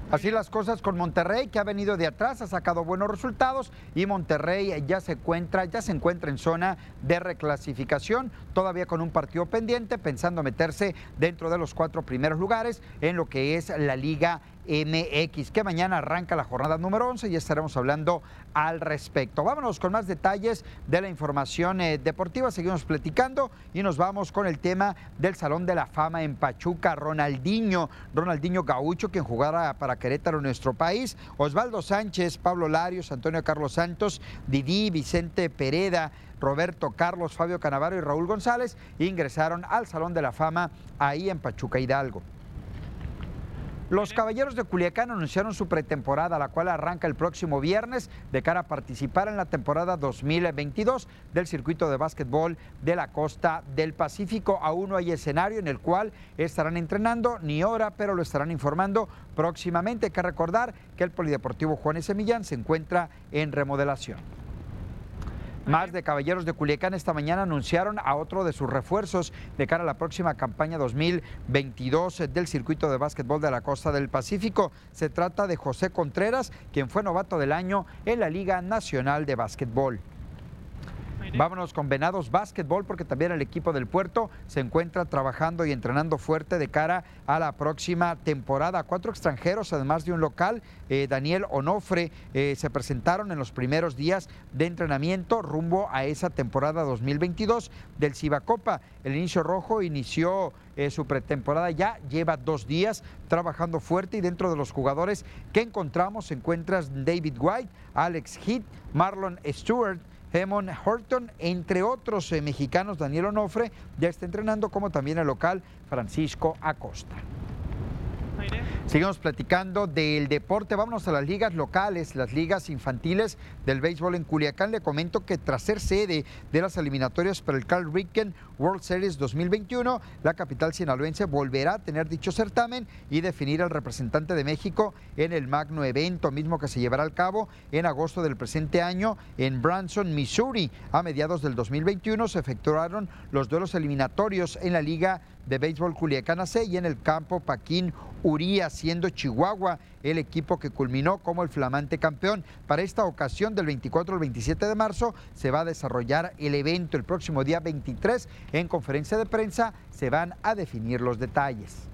Así las cosas con Monterrey, que ha venido de atrás, ha sacado buenos resultados y Monterrey ya se encuentra, ya se encuentra en zona de reclasificación, todavía con un partido pendiente, pensando meterse dentro de los cuatro primeros lugares en lo que es la Liga MX, que mañana arranca la jornada número 11 y estaremos hablando al respecto. Vámonos con más detalles de la información eh, deportiva, seguimos platicando y nos vamos con el tema del Salón de la Fama en Pachuca, Ronaldinho, Ronaldinho Gaucho, quien jugara para Querétaro, nuestro país, Osvaldo Sánchez, Pablo Larios, Antonio Carlos Santos, Didi, Vicente Pereda, Roberto Carlos, Fabio Canavaro y Raúl González ingresaron al Salón de la Fama ahí en Pachuca Hidalgo. Los Caballeros de Culiacán anunciaron su pretemporada, la cual arranca el próximo viernes de cara a participar en la temporada 2022 del circuito de básquetbol de la costa del Pacífico. Aún no hay escenario en el cual estarán entrenando ni hora, pero lo estarán informando próximamente. Hay que recordar que el Polideportivo Juan S. Millán se encuentra en remodelación. Más de Caballeros de Culiacán esta mañana anunciaron a otro de sus refuerzos de cara a la próxima campaña 2022 del circuito de básquetbol de la costa del Pacífico. Se trata de José Contreras, quien fue novato del año en la Liga Nacional de Básquetbol. Vámonos con Venados Básquetbol porque también el equipo del puerto se encuentra trabajando y entrenando fuerte de cara a la próxima temporada. Cuatro extranjeros, además de un local, eh, Daniel Onofre, eh, se presentaron en los primeros días de entrenamiento rumbo a esa temporada 2022 del Cibacopa. El inicio rojo inició eh, su pretemporada ya, lleva dos días trabajando fuerte y dentro de los jugadores que encontramos se encuentran David White, Alex Heath, Marlon Stewart, Hemon Horton, entre otros eh, mexicanos, Daniel Onofre ya está entrenando, como también el local Francisco Acosta. Seguimos platicando del deporte. Vámonos a las ligas locales, las ligas infantiles del béisbol en Culiacán. Le comento que tras ser sede de las eliminatorias para el Carl Ricken World Series 2021, la capital sinaloense volverá a tener dicho certamen y definir al representante de México en el magno evento mismo que se llevará a cabo en agosto del presente año en Branson, Missouri. A mediados del 2021 se efectuaron los duelos eliminatorios en la Liga de Béisbol Culiacán C y en el campo Paquín Uría, siendo Chihuahua el equipo que culminó como el flamante campeón. Para esta ocasión, del 24 al 27 de marzo, se va a desarrollar el evento. El próximo día 23, en conferencia de prensa, se van a definir los detalles.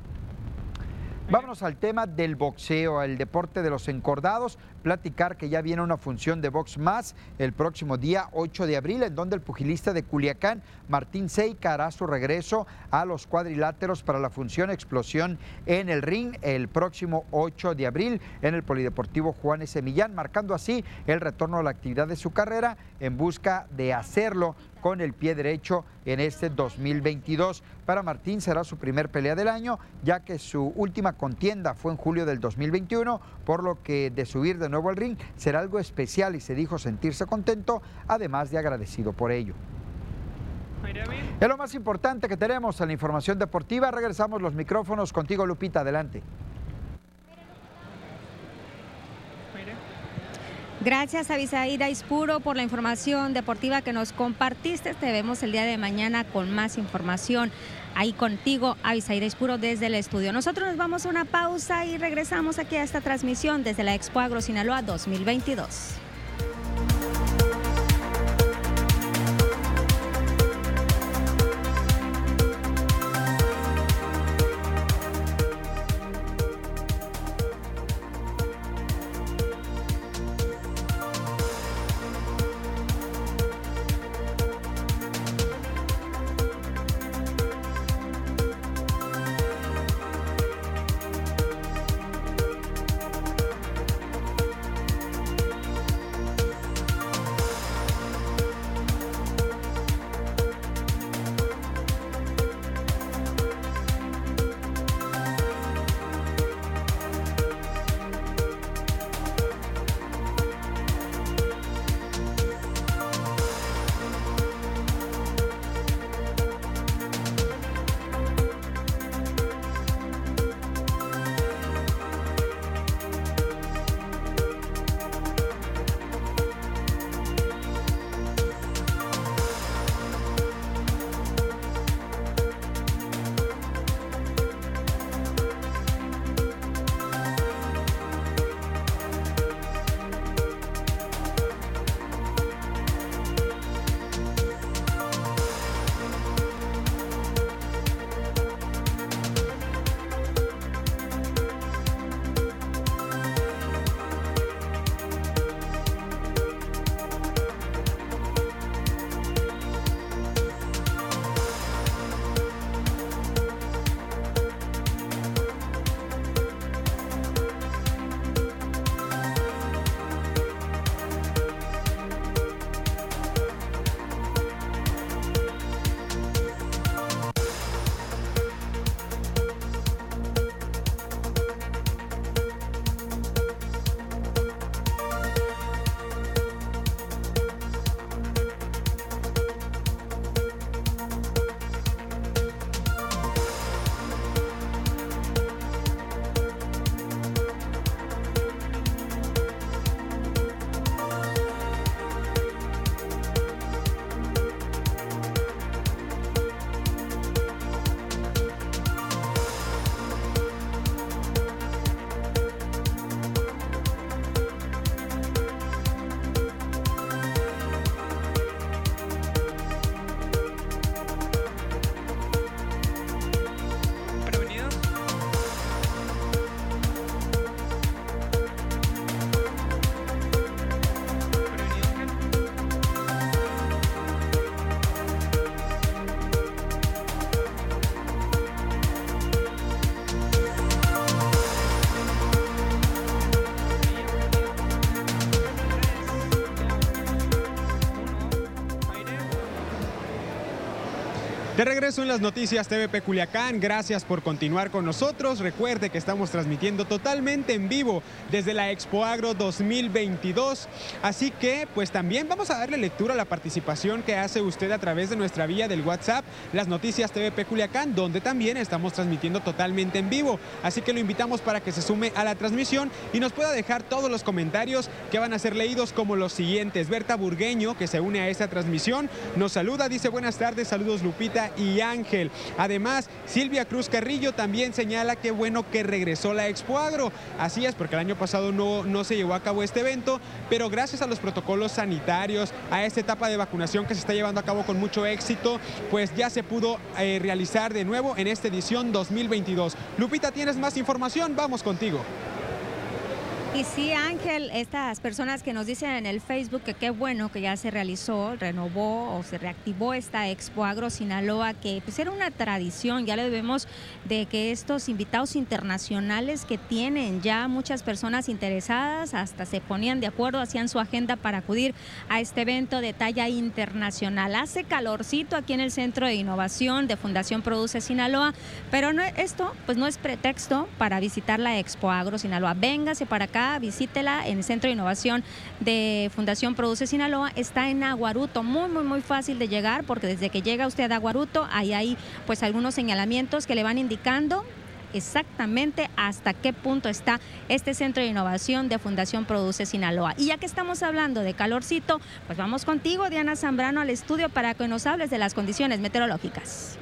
Vámonos al tema del boxeo, el deporte de los encordados. Platicar que ya viene una función de box más el próximo día 8 de abril, en donde el pugilista de Culiacán, Martín Seika, hará su regreso a los cuadriláteros para la función explosión en el ring el próximo 8 de abril en el Polideportivo Juan S. Millán, marcando así el retorno a la actividad de su carrera en busca de hacerlo con el pie derecho en este 2022. Para Martín será su primer pelea del año, ya que su última contienda fue en julio del 2021, por lo que de subir de nuevo al ring será algo especial y se dijo sentirse contento, además de agradecido por ello. Es lo más importante que tenemos en la información deportiva. Regresamos los micrófonos contigo, Lupita. Adelante. Gracias, Avisaída Ispuro, por la información deportiva que nos compartiste. Te vemos el día de mañana con más información. Ahí contigo, Avisaída Ispuro, desde el estudio. Nosotros nos vamos a una pausa y regresamos aquí a esta transmisión desde la Expo Agro Sinaloa 2022. Regreso en las noticias TVP Culiacán, gracias por continuar con nosotros. Recuerde que estamos transmitiendo totalmente en vivo desde la Expo Agro 2022. Así que, pues también vamos a darle lectura a la participación que hace usted a través de nuestra vía del WhatsApp, las noticias TVP Culiacán, donde también estamos transmitiendo totalmente en vivo. Así que lo invitamos para que se sume a la transmisión y nos pueda dejar todos los comentarios que van a ser leídos como los siguientes. Berta Burgueño, que se une a esta transmisión, nos saluda, dice buenas tardes, saludos Lupita y Ángel. Además, Silvia Cruz Carrillo también señala que bueno que regresó la Expo Agro. Así es, porque el año pasado no, no se llevó a cabo este evento, pero gracias a los protocolos sanitarios, a esta etapa de vacunación que se está llevando a cabo con mucho éxito, pues ya se pudo eh, realizar de nuevo en esta edición 2022. Lupita, ¿tienes más información? Vamos contigo. Y sí, Ángel, estas personas que nos dicen en el Facebook que qué bueno que ya se realizó, renovó o se reactivó esta Expo Agro Sinaloa, que pues era una tradición, ya le vemos de que estos invitados internacionales que tienen ya muchas personas interesadas, hasta se ponían de acuerdo, hacían su agenda para acudir a este evento de talla internacional. Hace calorcito aquí en el Centro de Innovación de Fundación Produce Sinaloa, pero esto pues no es pretexto para visitar la Expo Agro Sinaloa. Véngase para acá visítela en el Centro de Innovación de Fundación Produce Sinaloa. Está en Aguaruto, muy, muy, muy fácil de llegar porque desde que llega usted a Aguaruto, ahí hay pues algunos señalamientos que le van indicando exactamente hasta qué punto está este centro de innovación de Fundación Produce Sinaloa. Y ya que estamos hablando de calorcito, pues vamos contigo, Diana Zambrano, al estudio para que nos hables de las condiciones meteorológicas.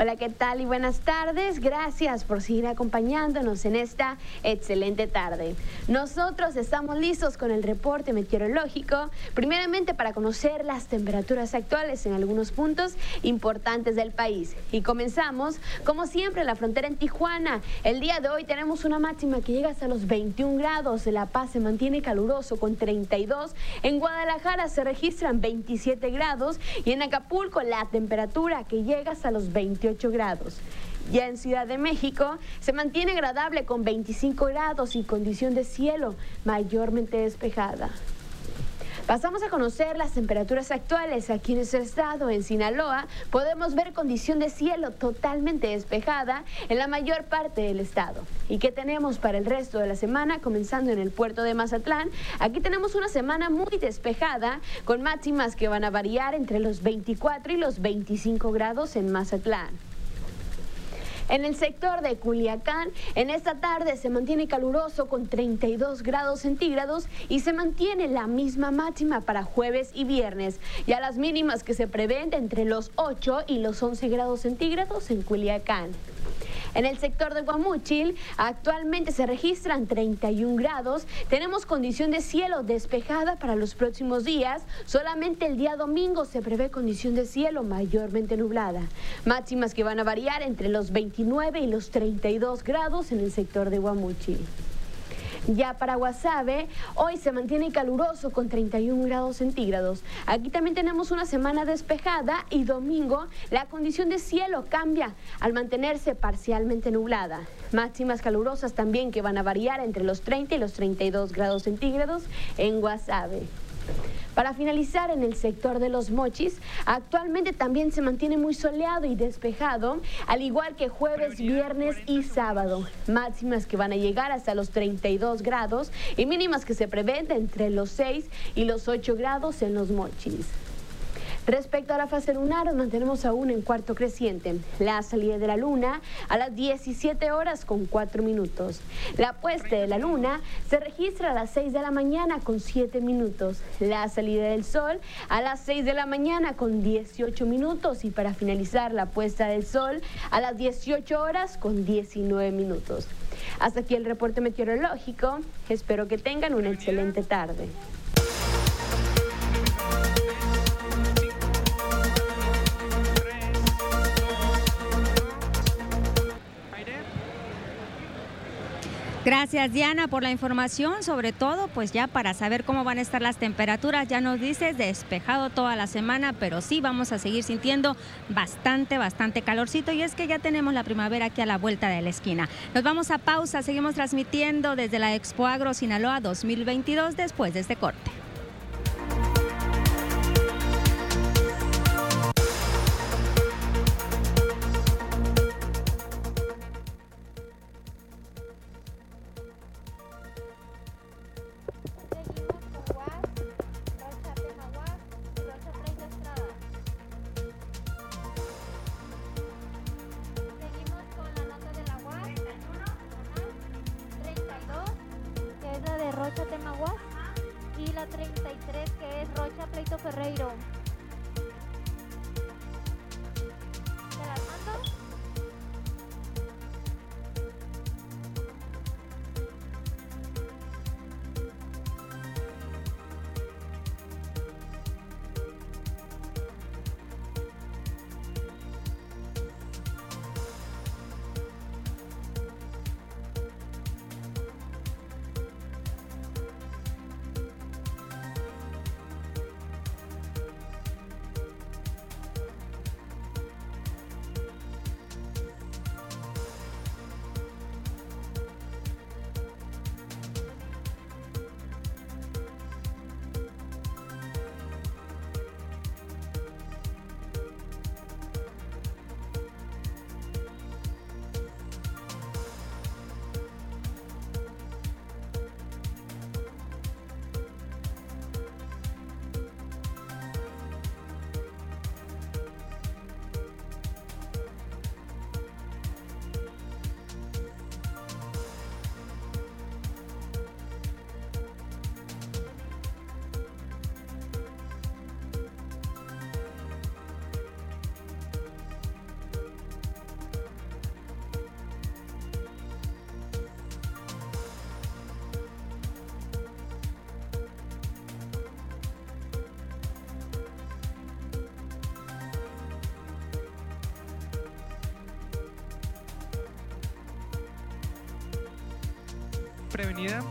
Hola, ¿qué tal y buenas tardes? Gracias por seguir acompañándonos en esta excelente tarde. Nosotros estamos listos con el reporte meteorológico, primeramente para conocer las temperaturas actuales en algunos puntos importantes del país. Y comenzamos, como siempre, la frontera en Tijuana. El día de hoy tenemos una máxima que llega hasta los 21 grados. La Paz se mantiene caluroso con 32. En Guadalajara se registran 27 grados y en Acapulco la temperatura que llega hasta los 28 grados. Ya en Ciudad de México se mantiene agradable con 25 grados y condición de cielo mayormente despejada. Pasamos a conocer las temperaturas actuales aquí en nuestro estado. En Sinaloa podemos ver condición de cielo totalmente despejada en la mayor parte del estado. ¿Y qué tenemos para el resto de la semana? Comenzando en el puerto de Mazatlán. Aquí tenemos una semana muy despejada con máximas que van a variar entre los 24 y los 25 grados en Mazatlán. En el sector de Culiacán, en esta tarde se mantiene caluroso con 32 grados centígrados y se mantiene la misma máxima para jueves y viernes. Ya las mínimas que se prevén entre los 8 y los 11 grados centígrados en Culiacán. En el sector de Guamuchil actualmente se registran 31 grados. Tenemos condición de cielo despejada para los próximos días. Solamente el día domingo se prevé condición de cielo mayormente nublada. Máximas que van a variar entre los 29 y los 32 grados en el sector de Guamuchil. Ya para Guasave, hoy se mantiene caluroso con 31 grados centígrados. Aquí también tenemos una semana despejada y domingo la condición de cielo cambia al mantenerse parcialmente nublada. Máximas calurosas también que van a variar entre los 30 y los 32 grados centígrados en Guasave. Para finalizar, en el sector de los mochis, actualmente también se mantiene muy soleado y despejado, al igual que jueves, viernes y sábado. Máximas que van a llegar hasta los 32 grados y mínimas que se prevén entre los 6 y los 8 grados en los mochis. Respecto a la fase lunar, nos mantenemos aún en cuarto creciente. La salida de la luna a las 17 horas con 4 minutos. La puesta de la luna se registra a las 6 de la mañana con 7 minutos. La salida del sol a las 6 de la mañana con 18 minutos. Y para finalizar, la puesta del sol a las 18 horas con 19 minutos. Hasta aquí el reporte meteorológico. Espero que tengan una excelente tarde. Gracias Diana por la información, sobre todo pues ya para saber cómo van a estar las temperaturas, ya nos dices despejado toda la semana, pero sí vamos a seguir sintiendo bastante, bastante calorcito y es que ya tenemos la primavera aquí a la vuelta de la esquina. Nos vamos a pausa, seguimos transmitiendo desde la Expo Agro Sinaloa 2022 después de este corte. Prevenida.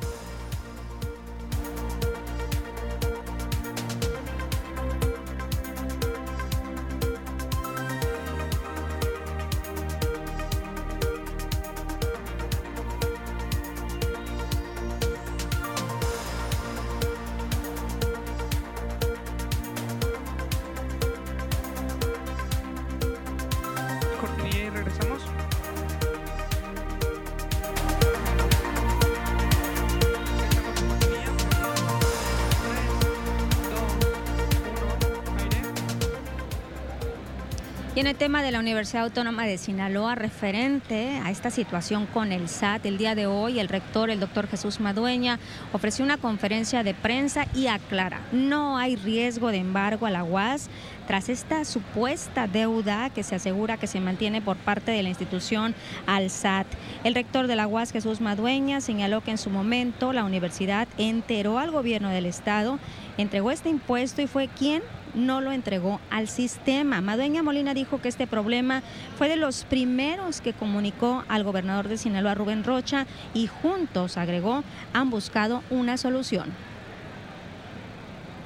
Tema de la Universidad Autónoma de Sinaloa, referente a esta situación con el SAT, el día de hoy el rector, el doctor Jesús Madueña, ofreció una conferencia de prensa y aclara, no hay riesgo de embargo a la UAS tras esta supuesta deuda que se asegura que se mantiene por parte de la institución al SAT. El rector de la UAS, Jesús Madueña, señaló que en su momento la universidad enteró al gobierno del estado, entregó este impuesto y fue quien no lo entregó al sistema. Madueña Molina dijo que este problema fue de los primeros que comunicó al gobernador de Sinaloa, Rubén Rocha, y juntos, agregó, han buscado una solución.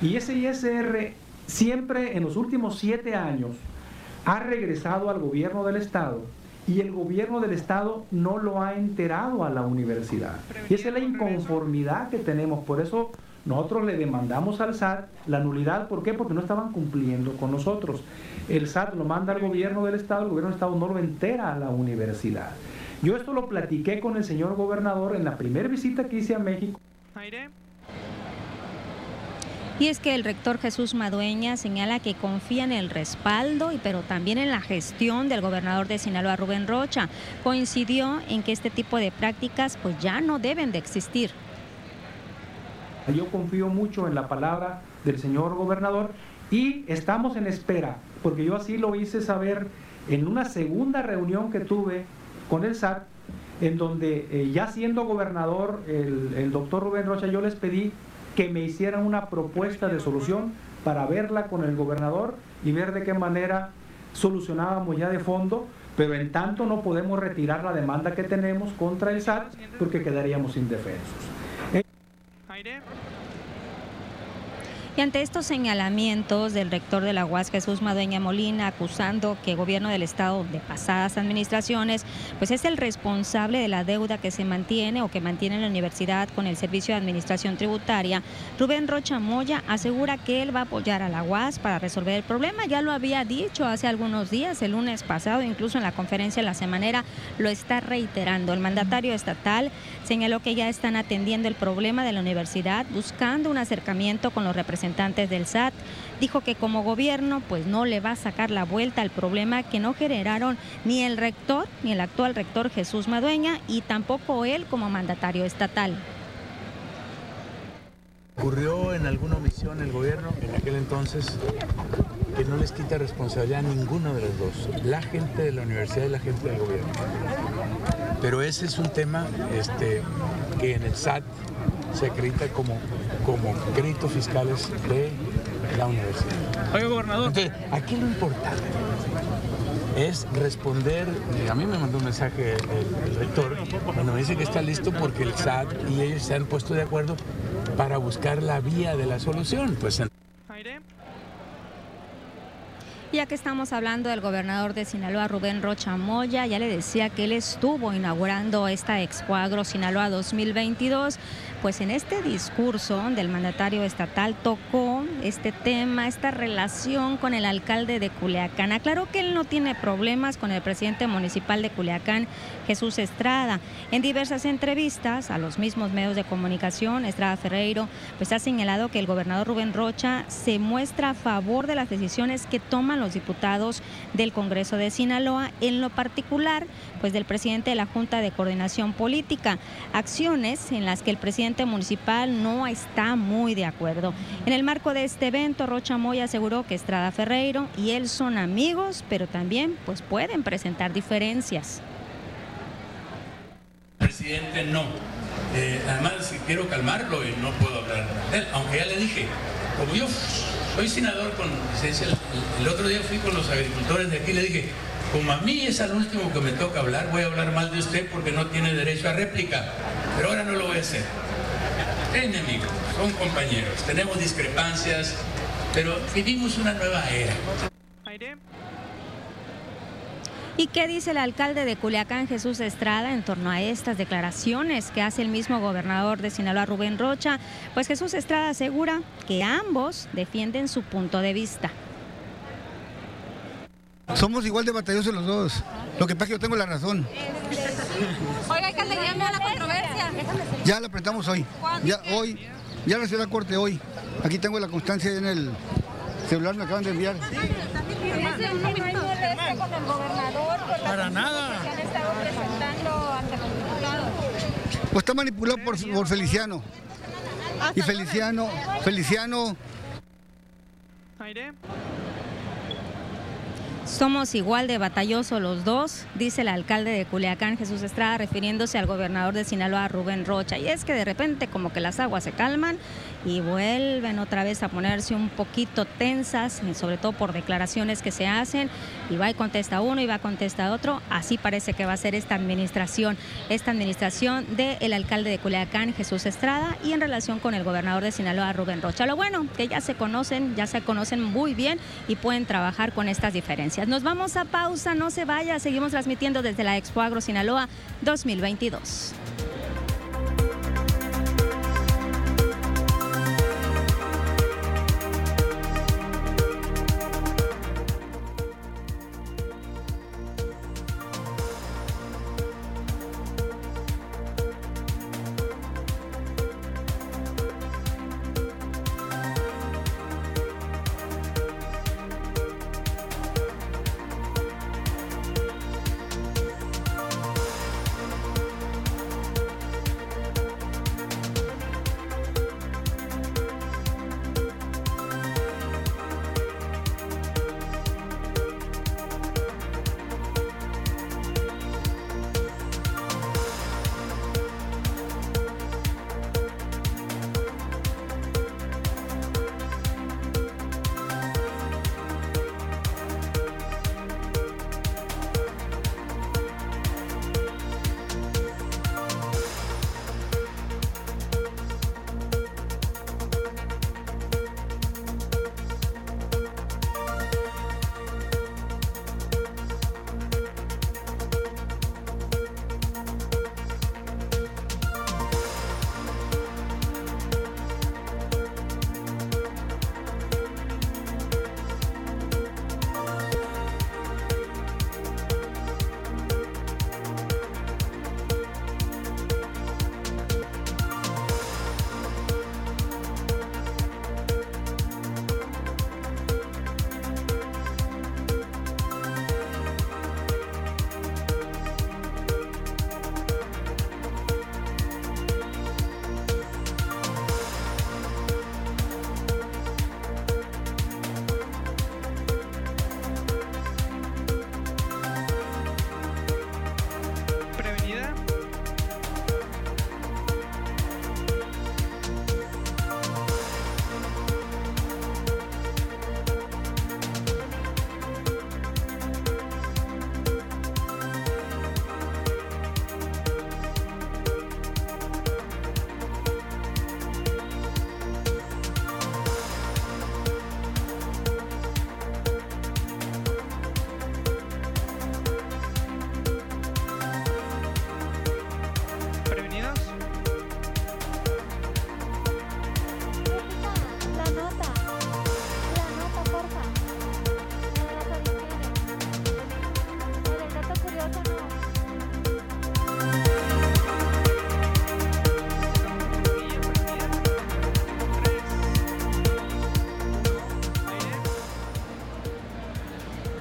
Y ese ISR siempre en los últimos siete años ha regresado al gobierno del Estado y el gobierno del Estado no lo ha enterado a la universidad. Y esa es la inconformidad que tenemos. Por eso nosotros le demandamos al SAT la nulidad. ¿Por qué? Porque no estaban cumpliendo con nosotros. El SAT lo manda al gobierno del Estado, el gobierno del Estado no lo entera a la universidad. Yo esto lo platiqué con el señor gobernador en la primera visita que hice a México. Y es que el rector Jesús Madueña señala que confía en el respaldo, y pero también en la gestión del gobernador de Sinaloa, Rubén Rocha. Coincidió en que este tipo de prácticas pues ya no deben de existir. Yo confío mucho en la palabra del señor gobernador y estamos en espera, porque yo así lo hice saber en una segunda reunión que tuve con el SAT, en donde eh, ya siendo gobernador el, el doctor Rubén Rocha, yo les pedí que me hicieran una propuesta de solución para verla con el gobernador y ver de qué manera solucionábamos ya de fondo, pero en tanto no podemos retirar la demanda que tenemos contra el SAT porque quedaríamos indefensos. Friday. Y ante estos señalamientos del rector de la UAS, Jesús Madueña Molina, acusando que el gobierno del Estado de pasadas administraciones, pues es el responsable de la deuda que se mantiene o que mantiene la universidad con el Servicio de Administración Tributaria, Rubén Rocha Moya asegura que él va a apoyar a la UAS para resolver el problema. Ya lo había dicho hace algunos días, el lunes pasado, incluso en la conferencia La Semanera, lo está reiterando. El mandatario estatal señaló que ya están atendiendo el problema de la universidad, buscando un acercamiento con los representantes del SAT, dijo que como gobierno pues no le va a sacar la vuelta al problema que no generaron ni el rector, ni el actual rector Jesús Madueña y tampoco él como mandatario estatal. Ocurrió en alguna omisión el gobierno en aquel entonces que no les quita responsabilidad a ninguno de los dos, la gente de la universidad y la gente del gobierno. Pero ese es un tema este, que en el SAT se acredita como, como créditos fiscales de la universidad. Oiga, gobernador. Entonces, aquí lo importante es responder, a mí me mandó un mensaje el, el cuando me dice que está listo porque el SAT y ellos se han puesto de acuerdo para buscar la vía de la solución. Pues Ya que estamos hablando del gobernador de Sinaloa, Rubén Rocha Moya, ya le decía que él estuvo inaugurando esta Expo Agro Sinaloa 2022. Pues en este discurso del mandatario estatal tocó este tema, esta relación con el alcalde de Culiacán. Aclaró que él no tiene problemas con el presidente municipal de Culiacán, Jesús Estrada. En diversas entrevistas a los mismos medios de comunicación, Estrada Ferreiro pues ha señalado que el gobernador Rubén Rocha se muestra a favor de las decisiones que toman los diputados del Congreso de Sinaloa, en lo particular pues del presidente de la Junta de Coordinación Política, acciones en las que el presidente municipal no está muy de acuerdo. En el marco de este evento, Rocha Moya aseguró que Estrada Ferreiro y él son amigos, pero también pues pueden presentar diferencias. presidente no. Eh, además, quiero calmarlo y no puedo hablar de él, aunque ya le dije, como yo soy senador con licencia, el, otro día fui con los agricultores de aquí y le dije, como a mí es al último que me toca hablar, voy a hablar mal de usted porque no tiene derecho a réplica, pero ahora no lo voy a hacer. Enemigos, son compañeros, tenemos discrepancias, pero vivimos una nueva era. ¿Y qué dice el alcalde de Culiacán, Jesús Estrada, en torno a estas declaraciones que hace el mismo gobernador de Sinaloa, Rubén Rocha? Pues Jesús Estrada asegura que ambos defienden su punto de vista. Somos igual de batallosos los dos. Lo que pasa es que yo tengo la razón. Oiga, alcalde, ya me da la controversia. Ya la apretamos hoy. Ya hoy. Ya la la corte hoy. Aquí tengo la constancia en el celular, me acaban de enviar. Dice uno que no hay molestia con el gobernador por las Para nada. que han estado presentando ante los diputados. Pues está manipulado por, por Feliciano. Y Feliciano, Feliciano Somos igual de batallosos los dos, dice el alcalde de Culiacán, Jesús Estrada, refiriéndose al gobernador de Sinaloa, Rubén Rocha. Y es que de repente como que las aguas se calman y vuelven otra vez a ponerse un poquito tensas, y sobre todo por declaraciones que se hacen. Y va y contesta uno y va a contestar otro. Así parece que va a ser esta administración, esta administración del alcalde de Culiacán, Jesús Estrada, y en relación con el gobernador de Sinaloa, Rubén Rocha. Lo bueno, que ya se conocen, ya se conocen muy bien y pueden trabajar con estas diferencias. Nos vamos a pausa, no se vaya, seguimos transmitiendo desde la Expo Agro Sinaloa 2022.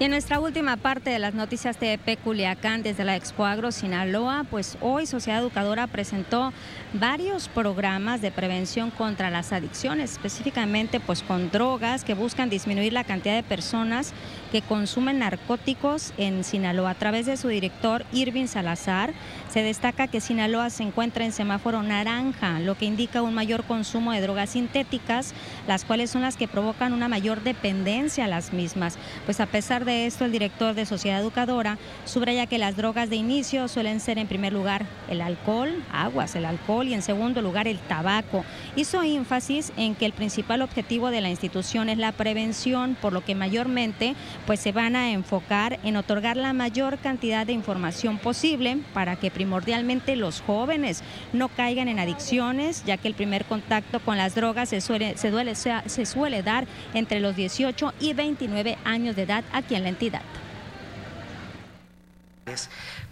Y en nuestra última parte de las noticias de Culiacán desde la Expo Agro Sinaloa, pues hoy Sociedad Educadora presentó varios programas de prevención contra las adicciones, específicamente pues con drogas que buscan disminuir la cantidad de personas que consumen narcóticos en Sinaloa. A través de su director Irving Salazar, se destaca que Sinaloa se encuentra en semáforo naranja, lo que indica un mayor consumo de drogas sintéticas, las cuales son las que provocan una mayor dependencia a las mismas. Pues a pesar de esto, el director de Sociedad Educadora subraya que las drogas de inicio suelen ser en primer lugar el alcohol, aguas, el alcohol y en segundo lugar el tabaco. Hizo énfasis en que el principal objetivo de la institución es la prevención, por lo que mayormente pues se van a enfocar en otorgar la mayor cantidad de información posible para que primordialmente los jóvenes no caigan en adicciones, ya que el primer contacto con las drogas se suele, se, suele dar entre los 18 y 29 años de edad aquí en la entidad.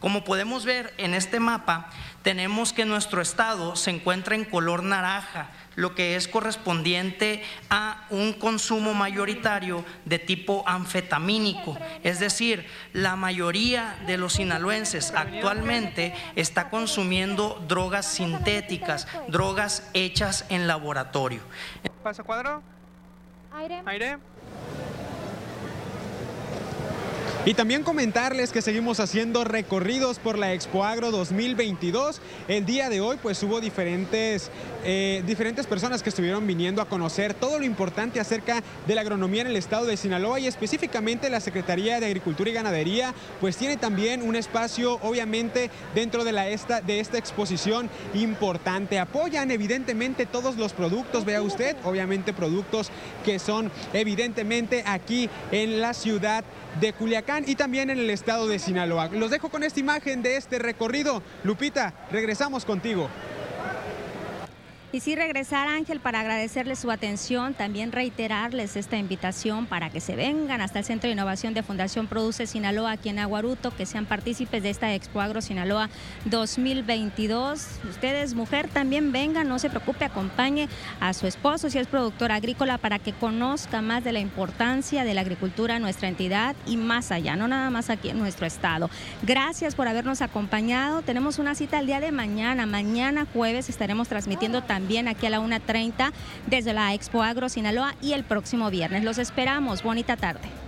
Como podemos ver en este mapa, tenemos que nuestro estado se encuentra en color naranja, lo que es correspondiente a un consumo mayoritario de tipo anfetamínico. Es decir, la mayoría de los sinaloenses actualmente está consumiendo drogas sintéticas, drogas hechas en laboratorio. ¿Pasa cuadro? Aire. Aire. Y también comentarles que seguimos haciendo recorridos por la Expo Agro 2022. El día de hoy pues hubo diferentes, eh, diferentes personas que estuvieron viniendo a conocer todo lo importante acerca de la agronomía en el estado de Sinaloa y específicamente la Secretaría de Agricultura y Ganadería pues tiene también un espacio obviamente dentro de, la esta, de esta exposición importante. Apoyan evidentemente todos los productos, vea usted, obviamente productos que son evidentemente aquí en la ciudad de Culiacán y también en el estado de Sinaloa. Los dejo con esta imagen de este recorrido. Lupita, regresamos contigo. Y sí regresar Ángel para agradecerles su atención, también reiterarles esta invitación para que se vengan hasta el Centro de Innovación de Fundación Produce Sinaloa aquí en Aguaruto, que sean partícipes de esta Expo Agro Sinaloa 2022. Ustedes, mujer, también vengan, no se preocupe, acompañe a su esposo si es productor agrícola para que conozca más de la importancia de la agricultura en nuestra entidad y más allá, no nada más aquí en nuestro estado. Gracias por habernos acompañado. Tenemos una cita el día de mañana. Mañana jueves estaremos transmitiendo también también aquí a la 1.30 desde la Expo Agro Sinaloa y el próximo viernes. Los esperamos. Bonita tarde.